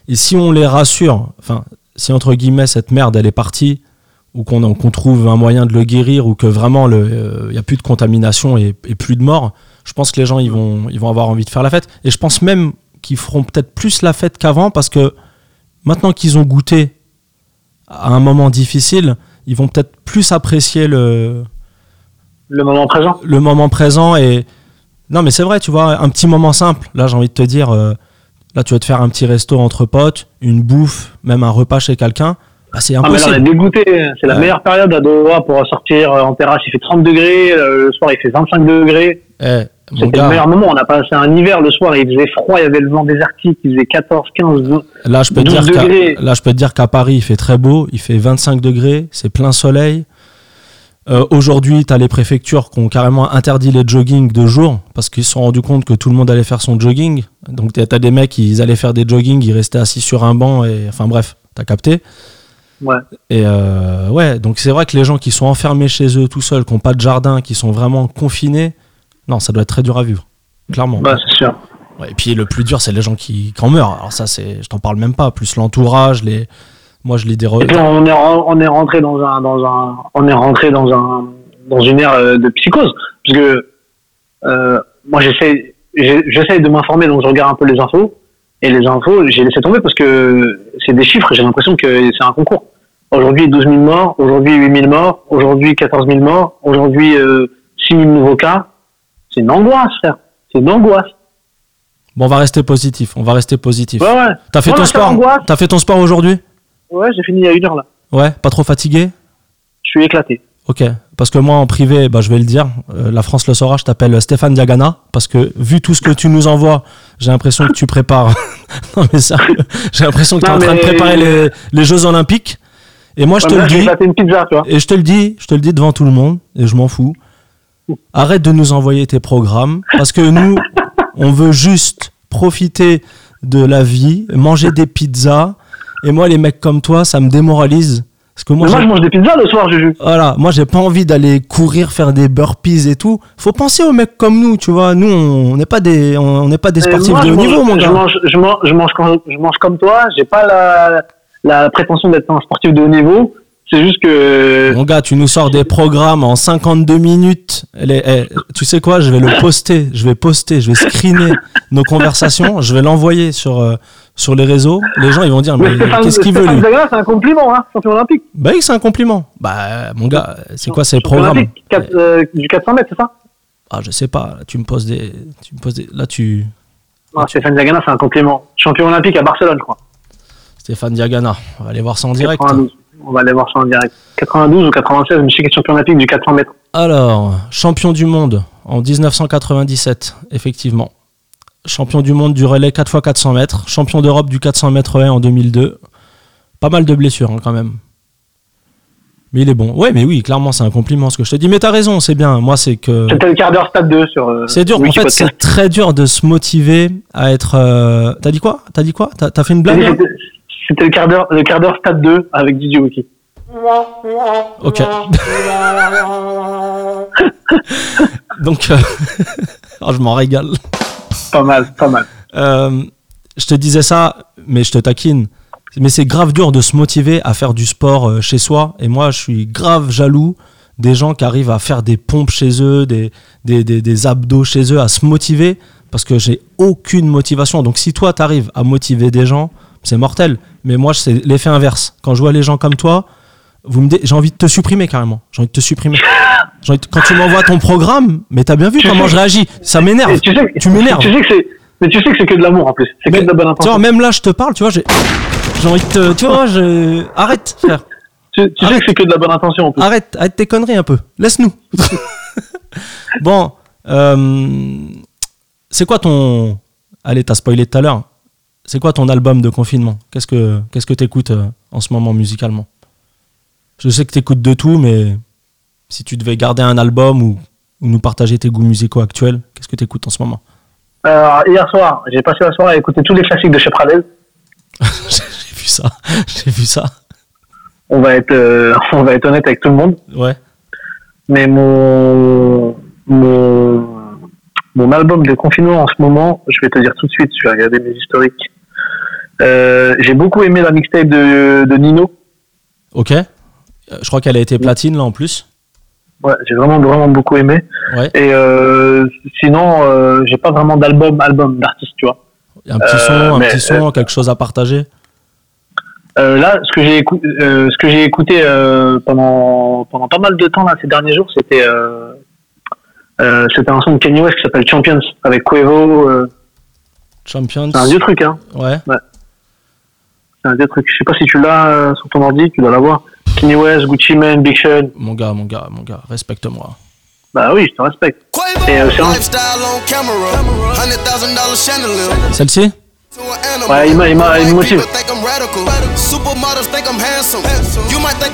Et si on les rassure, enfin, si entre guillemets cette merde, elle est partie, ou qu'on trouve un moyen de le guérir, ou que vraiment euh, il n'y a plus de contamination et, et plus de morts, je pense que les gens, ils vont, ils vont avoir envie de faire la fête. Et je pense même qu'ils feront peut-être plus la fête qu'avant, parce que maintenant qu'ils ont goûté à un moment difficile, ils vont peut-être plus apprécier le, Le moment présent. le moment présent et non mais c'est vrai tu vois un petit moment simple là j'ai envie de te dire euh, là tu vas te faire un petit resto entre potes une bouffe même un repas chez quelqu'un bah, c'est Ah, mais là, on est impossible dégoûté. C'est la Ouais. meilleure période à Doha pour sortir euh, en terrasse. Il fait 30 degrés, euh, le soir, il fait 25 degrés. Eh, C'était le meilleur moment. On a passé un hiver le soir, il faisait froid, il y avait le vent désertique, il faisait 14, 15, 20. là je peux 12 dire degrés. là je peux te dire qu'à Paris il fait très beau il fait 25 degrés c'est plein soleil Euh, Aujourd'hui, tu as les préfectures qui ont carrément interdit les jogging de jour parce qu'ils se sont rendus compte que tout le monde allait faire son jogging. Donc, tu as des mecs, ils allaient faire des jogging, ils restaient assis sur un banc. Et, enfin, bref, tu as capté. Ouais. Et euh, ouais, donc c'est vrai que les gens qui sont enfermés chez eux tout seuls, qui n'ont pas de jardin, qui sont vraiment confinés, non, ça doit être très dur à vivre. Clairement. Bah, c'est sûr. Ouais, et puis le plus dur, c'est les gens qui, qui en meurent. Alors, ça, c'est, je t'en parle même pas. Plus l'entourage, les. Moi, je des. re- Et puis, on est, on est rentré dans un, dans un, on est rentré dans un, dans une ère euh, de psychose. Parce que, euh, moi, j'essaie, j'essaie de m'informer, donc je regarde un peu les infos. Et les infos, j'ai laissé tomber parce que c'est des chiffres, j'ai l'impression que c'est un concours. Aujourd'hui, 12 000 morts, aujourd'hui, 8 000 morts, aujourd'hui, 14 000 morts, aujourd'hui, euh, 6 000 nouveaux cas. C'est une angoisse, frère. C'est une angoisse. Bon, on va rester positif. On va rester positif. Ouais, ouais. T'as fait ton sport. T'as fait ton sport aujourd'hui Ouais, j'ai fini il y a une heure, là. Ouais, pas trop fatigué Je suis éclaté. Ok, parce que moi en privé, bah, je vais le dire, euh, la France le saura, je t'appelle Stéphane Diagana, parce que vu tout ce que tu nous envoies, j'ai l'impression que tu prépares. non mais sérieux, j'ai l'impression que tu es en train de préparer les, les Jeux Olympiques. Et moi je te le dis, éclaté une pizza, tu vois. et je te le dis, je te le dis devant tout le monde, et je m'en fous. Arrête de nous envoyer tes programmes, parce que nous, on veut juste profiter de la vie, manger des pizzas. Et moi, les mecs comme toi, ça me démoralise. Parce que moi, Mais moi, j'ai- je mange des pizzas le soir, Juju. voilà, moi j'ai pas envie d'aller courir faire des burpees et tout. Faut penser aux mecs comme nous, tu vois. Nous on n'est pas des on n'est pas des sportifs moi, de je haut mange- niveau, mon je gars. mange, je mange, je mange, comme, je mange comme toi. J'ai pas la, la prétention d'être un sportif de haut niveau. C'est juste que. Mon gars, tu nous sors des programmes en 52 minutes. Les- tu sais quoi Je vais le poster, je vais poster, je vais screener nos conversations, je vais l'envoyer sur euh, sur les réseaux. Les gens ils vont dire mais Mais qu'est-ce qu'il veut lui c'est un compliment, hein, champion olympique. Bah oui, c'est un compliment. Bah mon gars, c'est quoi ces programmes euh, Du 400 mètres, c'est ça? Ah je sais pas. Là, tu me poses des tu me poses des là tu Non, Stéphane Zagana, c'est un compliment. Champion olympique à Barcelone, je crois. Stéphane Diagana, on va aller voir ça en direct. 92. On va aller voir ça en direct. 92 ou 96, je est champion olympique du 400 mètres. Alors, champion du monde en 1997, effectivement. Champion du monde du relais 4x400 mètres. Champion d'Europe du 400 mètres en 2002. Pas mal de blessures hein, quand même. Mais il est bon. Ouais, mais oui, clairement, c'est un compliment ce que je te dis. Mais t'as raison, c'est bien. Moi, c'est que. C'était le quart d'heure stade 2 sur. euh, C'est dur. En fait, c'est très dur de se motiver à être. euh, T'as dit quoi? T'as dit quoi? T'as fait une blague C'était- le quart d'heure, le quart d'heure stade 2 avec DJ Wiki. Ok. Donc, euh, oh, je m'en régale. Pas mal, pas mal. Euh, je te disais ça, mais je te taquine. Mais c'est grave dur de se motiver à faire du sport euh, chez soi. Et moi, je suis grave jaloux des gens qui arrivent à faire des pompes chez eux, des, des, des- des abdos chez eux, à se motiver, parce que j'ai aucune motivation. Donc si toi, tu arrives à motiver des gens, c'est mortel. Mais moi, c'est l'effet inverse. Quand je vois les gens comme toi, vous me j'ai envie de te supprimer carrément. J'ai envie de te supprimer. Quand tu m'envoies ton programme, mais t'as bien vu Tu comment sais- je réagis. Ça m'énerve. Tu sais, Tu m'énerves. Tu sais que c'est, mais tu sais que c'est que de l'amour en plus. C'est que de la bonne tu intention. vois, même là, je te parle, tu vois, j'ai j'ai envie de te. Tu vois, je. Arrête, frère. Tu, tu sais que c'est que de la bonne intention en plus. Arrête, arrête tes conneries un peu. Laisse-nous. bon, euh, c'est quoi ton. Allez, t'as spoilé tout à l'heure. C'est quoi ton album de confinement? Qu'est-ce que qu'est-ce que t'écoutes euh, en ce moment musicalement? Je sais que t'écoutes de tout, mais si tu devais garder un album ou, ou nous partager tes goûts musicaux actuels, qu'est-ce que t'écoutes en ce moment? Euh, hier soir, j'ai passé la soirée à écouter tous les classiques de chez Pradel. J'ai vu ça. J'ai vu ça. On va être, euh, on va être honnête avec tout le monde. Ouais. Mais mon, mon, mon album de confinement en ce moment, je vais te dire tout de suite, je vais regarder mes historiques. Euh, j'ai beaucoup aimé la mixtape de, de Nino. Ok. Euh, Je crois qu'elle a été platine là en plus. Ouais, j'ai vraiment, vraiment beaucoup aimé. Ouais. Et euh, sinon, euh, j'ai pas vraiment d'album, album d'artiste, tu vois. Un petit son, Euh, un petit son, quelque chose à partager. Là, ce que j'ai écouté, ce que j'ai écouté pendant pendant pas mal de temps là ces derniers jours, c'était c'était un son de Kanye West qui s'appelle Champions avec Quavo. Champions. c'est un vieux truc, hein. Ouais. C'est un vieux truc. Je sais pas si tu l'as euh, sur ton ordi, tu dois l'avoir. Kanye West, Gucci Mane, Big Sean. Mon gars, mon gars, mon gars, respecte-moi. Bah oui, je te respecte. Et euh, c'est. Celle-ci? Ouais, il m'a- il m'a- il me motive.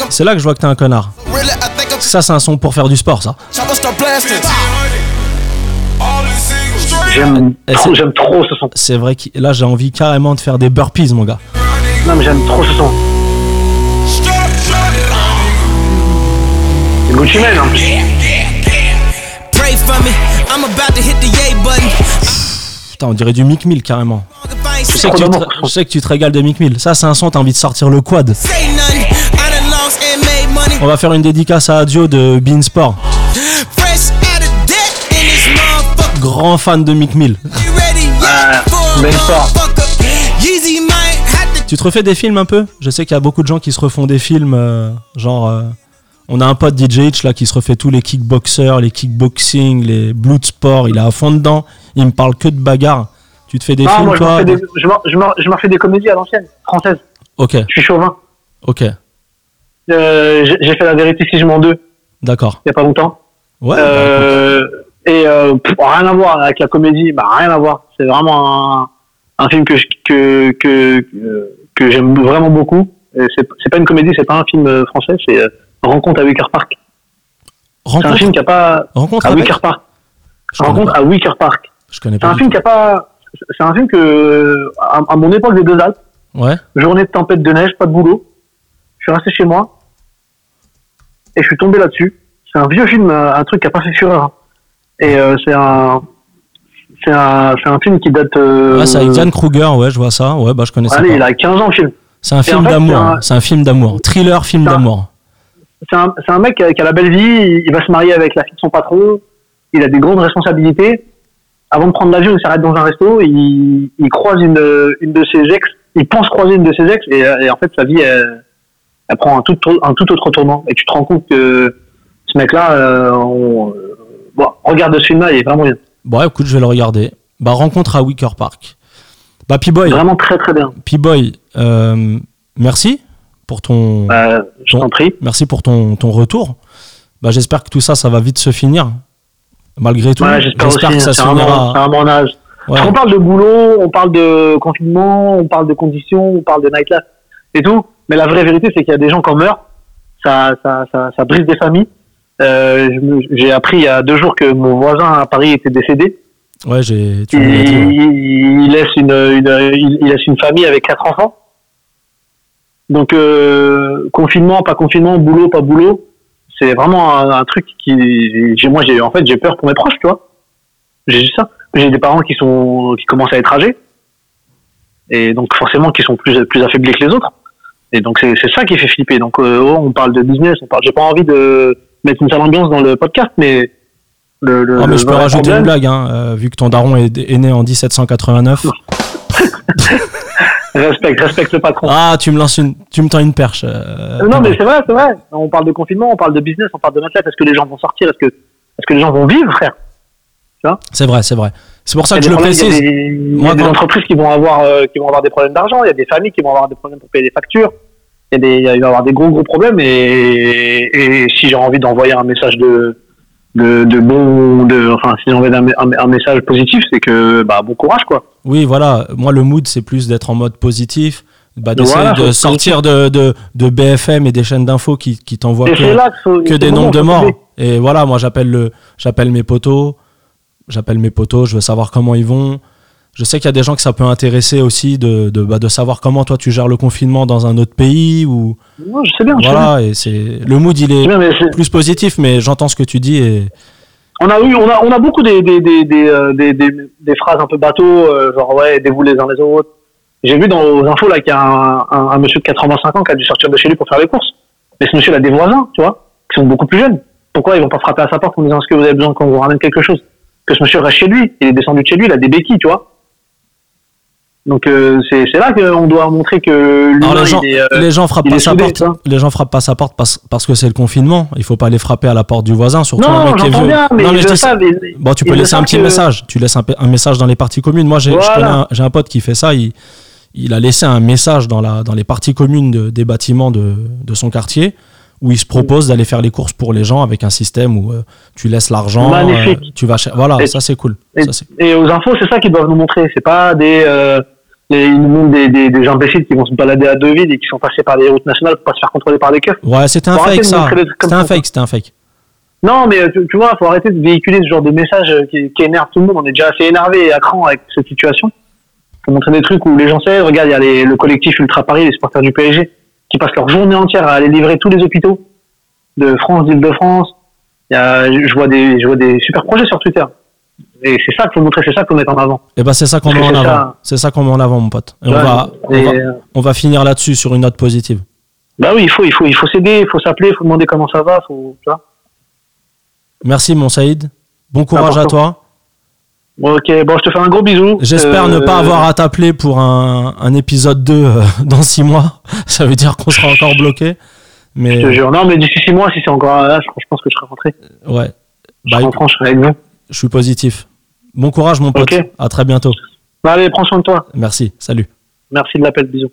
C'est là que je vois que t'es un connard. Ça, c'est un son pour faire du sport, ça. J'aime trop, j'aime trop ce son. C'est vrai que là, j'ai envie carrément de faire des burpees, mon gars. Non, mais j'aime trop ce son. C'est Gucci Mane en plus. Pray for me, I'm about to hit the yay button. Putain, on dirait du Mick Mill carrément. Je sais, que tu te, je sais que tu te régales de Mick Mill. Ça, c'est un son, t'as envie de sortir le quad. On va faire une dédicace à Adio de Bean Sport. Fresh out of debt in this motherfucker. Grand fan de Mick Mill. Ah, for Tu te refais des films un peu? Je sais qu'il y a beaucoup de gens qui se refont des films, euh, genre. euh, on a un pote DJ Hitch là qui se refait tous les kickboxers, les kickboxing, les blood sport. Il est à fond dedans. Il me parle que de bagarre. Tu te fais des Non, films, moi, toi je m'en- m'en- me refais des comédies à l'ancienne, françaises. Ok, Je suis chauvin. ok, Euh, j'ai fait La vérité si je mens deux, d'accord. il y a pas longtemps. Ouais. bah, Euh, et euh, pff, rien à voir avec la comédie, bah, rien à voir. C'est vraiment un, un film que je- que que que, que j'aime vraiment beaucoup. C'est c'est pas une comédie, c'est pas un film euh, français, c'est euh, Rencontre à Wicker Park. C'est un rencontre, film qui a pas rencontre à avec. Wicker Park. Je Rencontre à Wicker Park. Je connais C'est pas. un du film qui a pas. C'est un film que à, à mon époque des deux Alpes. Ouais. journée de tempête de neige, pas de boulot. Je suis resté chez moi et je suis tombé là-dessus. C'est un vieux film, euh, un truc qui a pas fait fureur. Et euh, c'est un, c'est un, film qui date. Euh, Ah, c'est avec Diane Kruger, ouais, je vois ça. Ouais, bah je connais ça. Allez, il a 15 ans le film. C'est un film d'amour. c'est hein. un- C'est un film d'amour. Thriller, film d'amour. C'est un, mec qui a, qui a la belle vie. Il, va se marier avec la fille de son patron. Il a des grandes responsabilités. Avant de prendre l'avion, il s'arrête dans un resto. Il, il croise une, une de ses ex. Il pense croiser une de ses ex et, et en fait sa vie elle, elle prend un tout, un tout autre tournant. Et tu te rends compte que ce mec-là, euh, on- euh, bon, regarde ce film-là, il est vraiment bien. Bon, ouais, écoute, je vais le regarder. Bah, rencontre à Wicker Park. Bah, P-Boy, Vraiment très très bien. P-Boy, euh, merci pour ton, Euh, je Bon. t'en prie. merci pour ton, ton retour. Bah, j'espère que tout ça, ça va vite se finir. Malgré tout, Ouais, j'espère aussi. que ça C'est se c'est finira. vraiment un. Ouais. On parle de boulot, on parle de confinement, on parle de conditions, on parle de nightlife et tout. Mais la vraie vérité, c'est qu'il y a des gens qui en meurent. ça, ça, ça, ça brise des familles. Euh, j'ai appris il y a deux jours que mon voisin à Paris était décédé. Ouais, j'ai. Tu Il, me l'as dit. ouais. il- il laisse une, une- il, il laisse une famille avec quatre enfants. Donc euh, confinement, pas confinement, boulot, pas boulot, c'est vraiment un, un truc qui, moi j'ai, en fait j'ai peur pour mes proches, tu vois. J'ai juste ça. J'ai des parents qui sont, qui commencent à être âgés, et donc forcément qui sont plus, plus affaiblis que les autres. Et donc c'est, c'est ça qui fait flipper. Donc euh, oh, on parle de business, on parle. J'ai pas envie de mettre une sale ambiance dans le podcast, mais le, le, Ah, mais le je peux rajouter problème- une blague, hein, euh, vu que ton daron est, est né en 1789. Respecte, respecte le patron. Ah, tu me lances une, tu me tends une perche. euh, non, mais c'est vrai, c'est vrai. On parle de confinement, on parle de business, on parle de athlète. Est-ce que les gens vont sortir? Est-ce que, est-ce que les gens vont vivre, frère? C'est vrai, c'est vrai. C'est pour ça que je le précise. Il y a des, il y a Moi, des quand- entreprises qui vont avoir, euh, qui vont avoir des problèmes d'argent. Il y a des familles qui vont avoir des problèmes pour payer les factures. Il y a des, il va y avoir des gros gros problèmes. Et, et si j'ai envie d'envoyer un message de, de, de bon, de, enfin, si j'ai envie d'un un, un message positif, c'est que, bah, bon courage, quoi. Oui, voilà. Moi, le mood, c'est plus d'être en mode positif, bah, d'essayer Voilà, de sortir de, de, de BFM et des chaînes d'infos qui, qui t'envoient que, là faut- des nombres de morts. Et voilà, moi, j'appelle le, j'appelle mes potos, j'appelle mes potos, je veux savoir comment ils vont. Je sais qu'il y a des gens que ça peut intéresser aussi de, de, bah, de savoir comment toi tu gères le confinement dans un autre pays ou Non, je sais bien, je sais bien. voilà. Et c'est le mood, il est bien, plus positif, mais j'entends ce que tu dis et On a eu, on a, on a beaucoup des, des, des, des, euh, des, phrases un peu bateau, euh, genre ouais, aidez-vous les uns les autres. J'ai vu dans aux infos là qu'il y a un, un, un monsieur de 85 ans qui a dû sortir de chez lui pour faire les courses. Mais ce monsieur il a des voisins, tu vois, qui sont beaucoup plus jeunes. Pourquoi ils vont pas frapper à sa porte en disant est-ce que vous avez besoin qu'on vous ramène quelque chose? Que ce monsieur reste chez lui, il est descendu de chez lui, il a des béquilles, tu vois. Donc euh, c'est là qu'on doit montrer que l'humain Alors les gens, il est, euh, les gens frappent il pas sa porte. Les gens frappent pas sa porte parce, parce que c'est le confinement. Il faut pas aller frapper à la porte du voisin, surtout un Non, mec qui est vieux. bien, mais non, mais je dis- savent, ils- bon, tu peux laisser un petit que- message. Tu laisses un, un message dans les parties communes. Moi, j'ai je Voilà. connais un- un, pote qui fait ça. Il, il a laissé un message dans, la, dans les parties communes de- des bâtiments de, de son quartier où il se propose d'aller faire les courses pour les gens avec un système où euh, tu laisses l'argent, Magnifique. euh, tu vas voilà, Et- ça c'est cool. Et, Ça, aux infos, c'est ça qu'ils doivent nous montrer. C'est pas des, euh, les- ils nous montrent des, des, des imbéciles qui vont se balader à deux vides et qui sont passés par les routes nationales pour pas se faire contrôler par des keufs. ouais, c'était un fake ça. des C'était un fake, c'était un fake. Non, mais euh, tu, tu vois, faut arrêter de véhiculer ce genre de message euh, qui, qui énerve tout le monde. On est déjà assez énervé et à cran avec cette situation. Faut montrer des trucs où les gens savent. Regarde, il y a les- le collectif Ultra Paris, les supporters du PSG, qui passent leur journée entière à aller livrer tous les hôpitaux de France, d'Île-de-France. Il y a, je vois des, je vois des super projets sur Twitter. Et c'est ça qu'il faut montrer, c'est ça faut mettre en avant. Et ben c'est ça qu'on met en avant. C'est ça qu'on met en avant, mon pote. Et on va, on va, euh, on va finir là-dessus sur une note positive. Bah oui, il faut, il faut, il faut s'aider, il faut s'appeler, il faut demander comment ça va, faut, tu vois. Merci, mon Saïd. Bon courage à toi. Bon, ok, bon, je te fais un gros bisou. J'espère ne Euh, pas avoir à t'appeler pour un, un épisode 2 euh, dans 6 mois. Ça veut dire qu'on sera encore bloqué. Mais Je te jure. Non, mais d'ici six mois, si c'est encore là, je, je pense que je serai rentré. ouais, Je Bah, France, je serai avec vous. je suis positif. Bon courage, mon pote. À très bientôt. Allez, prends soin de toi. Merci. Salut. Merci de l'appel, bisous.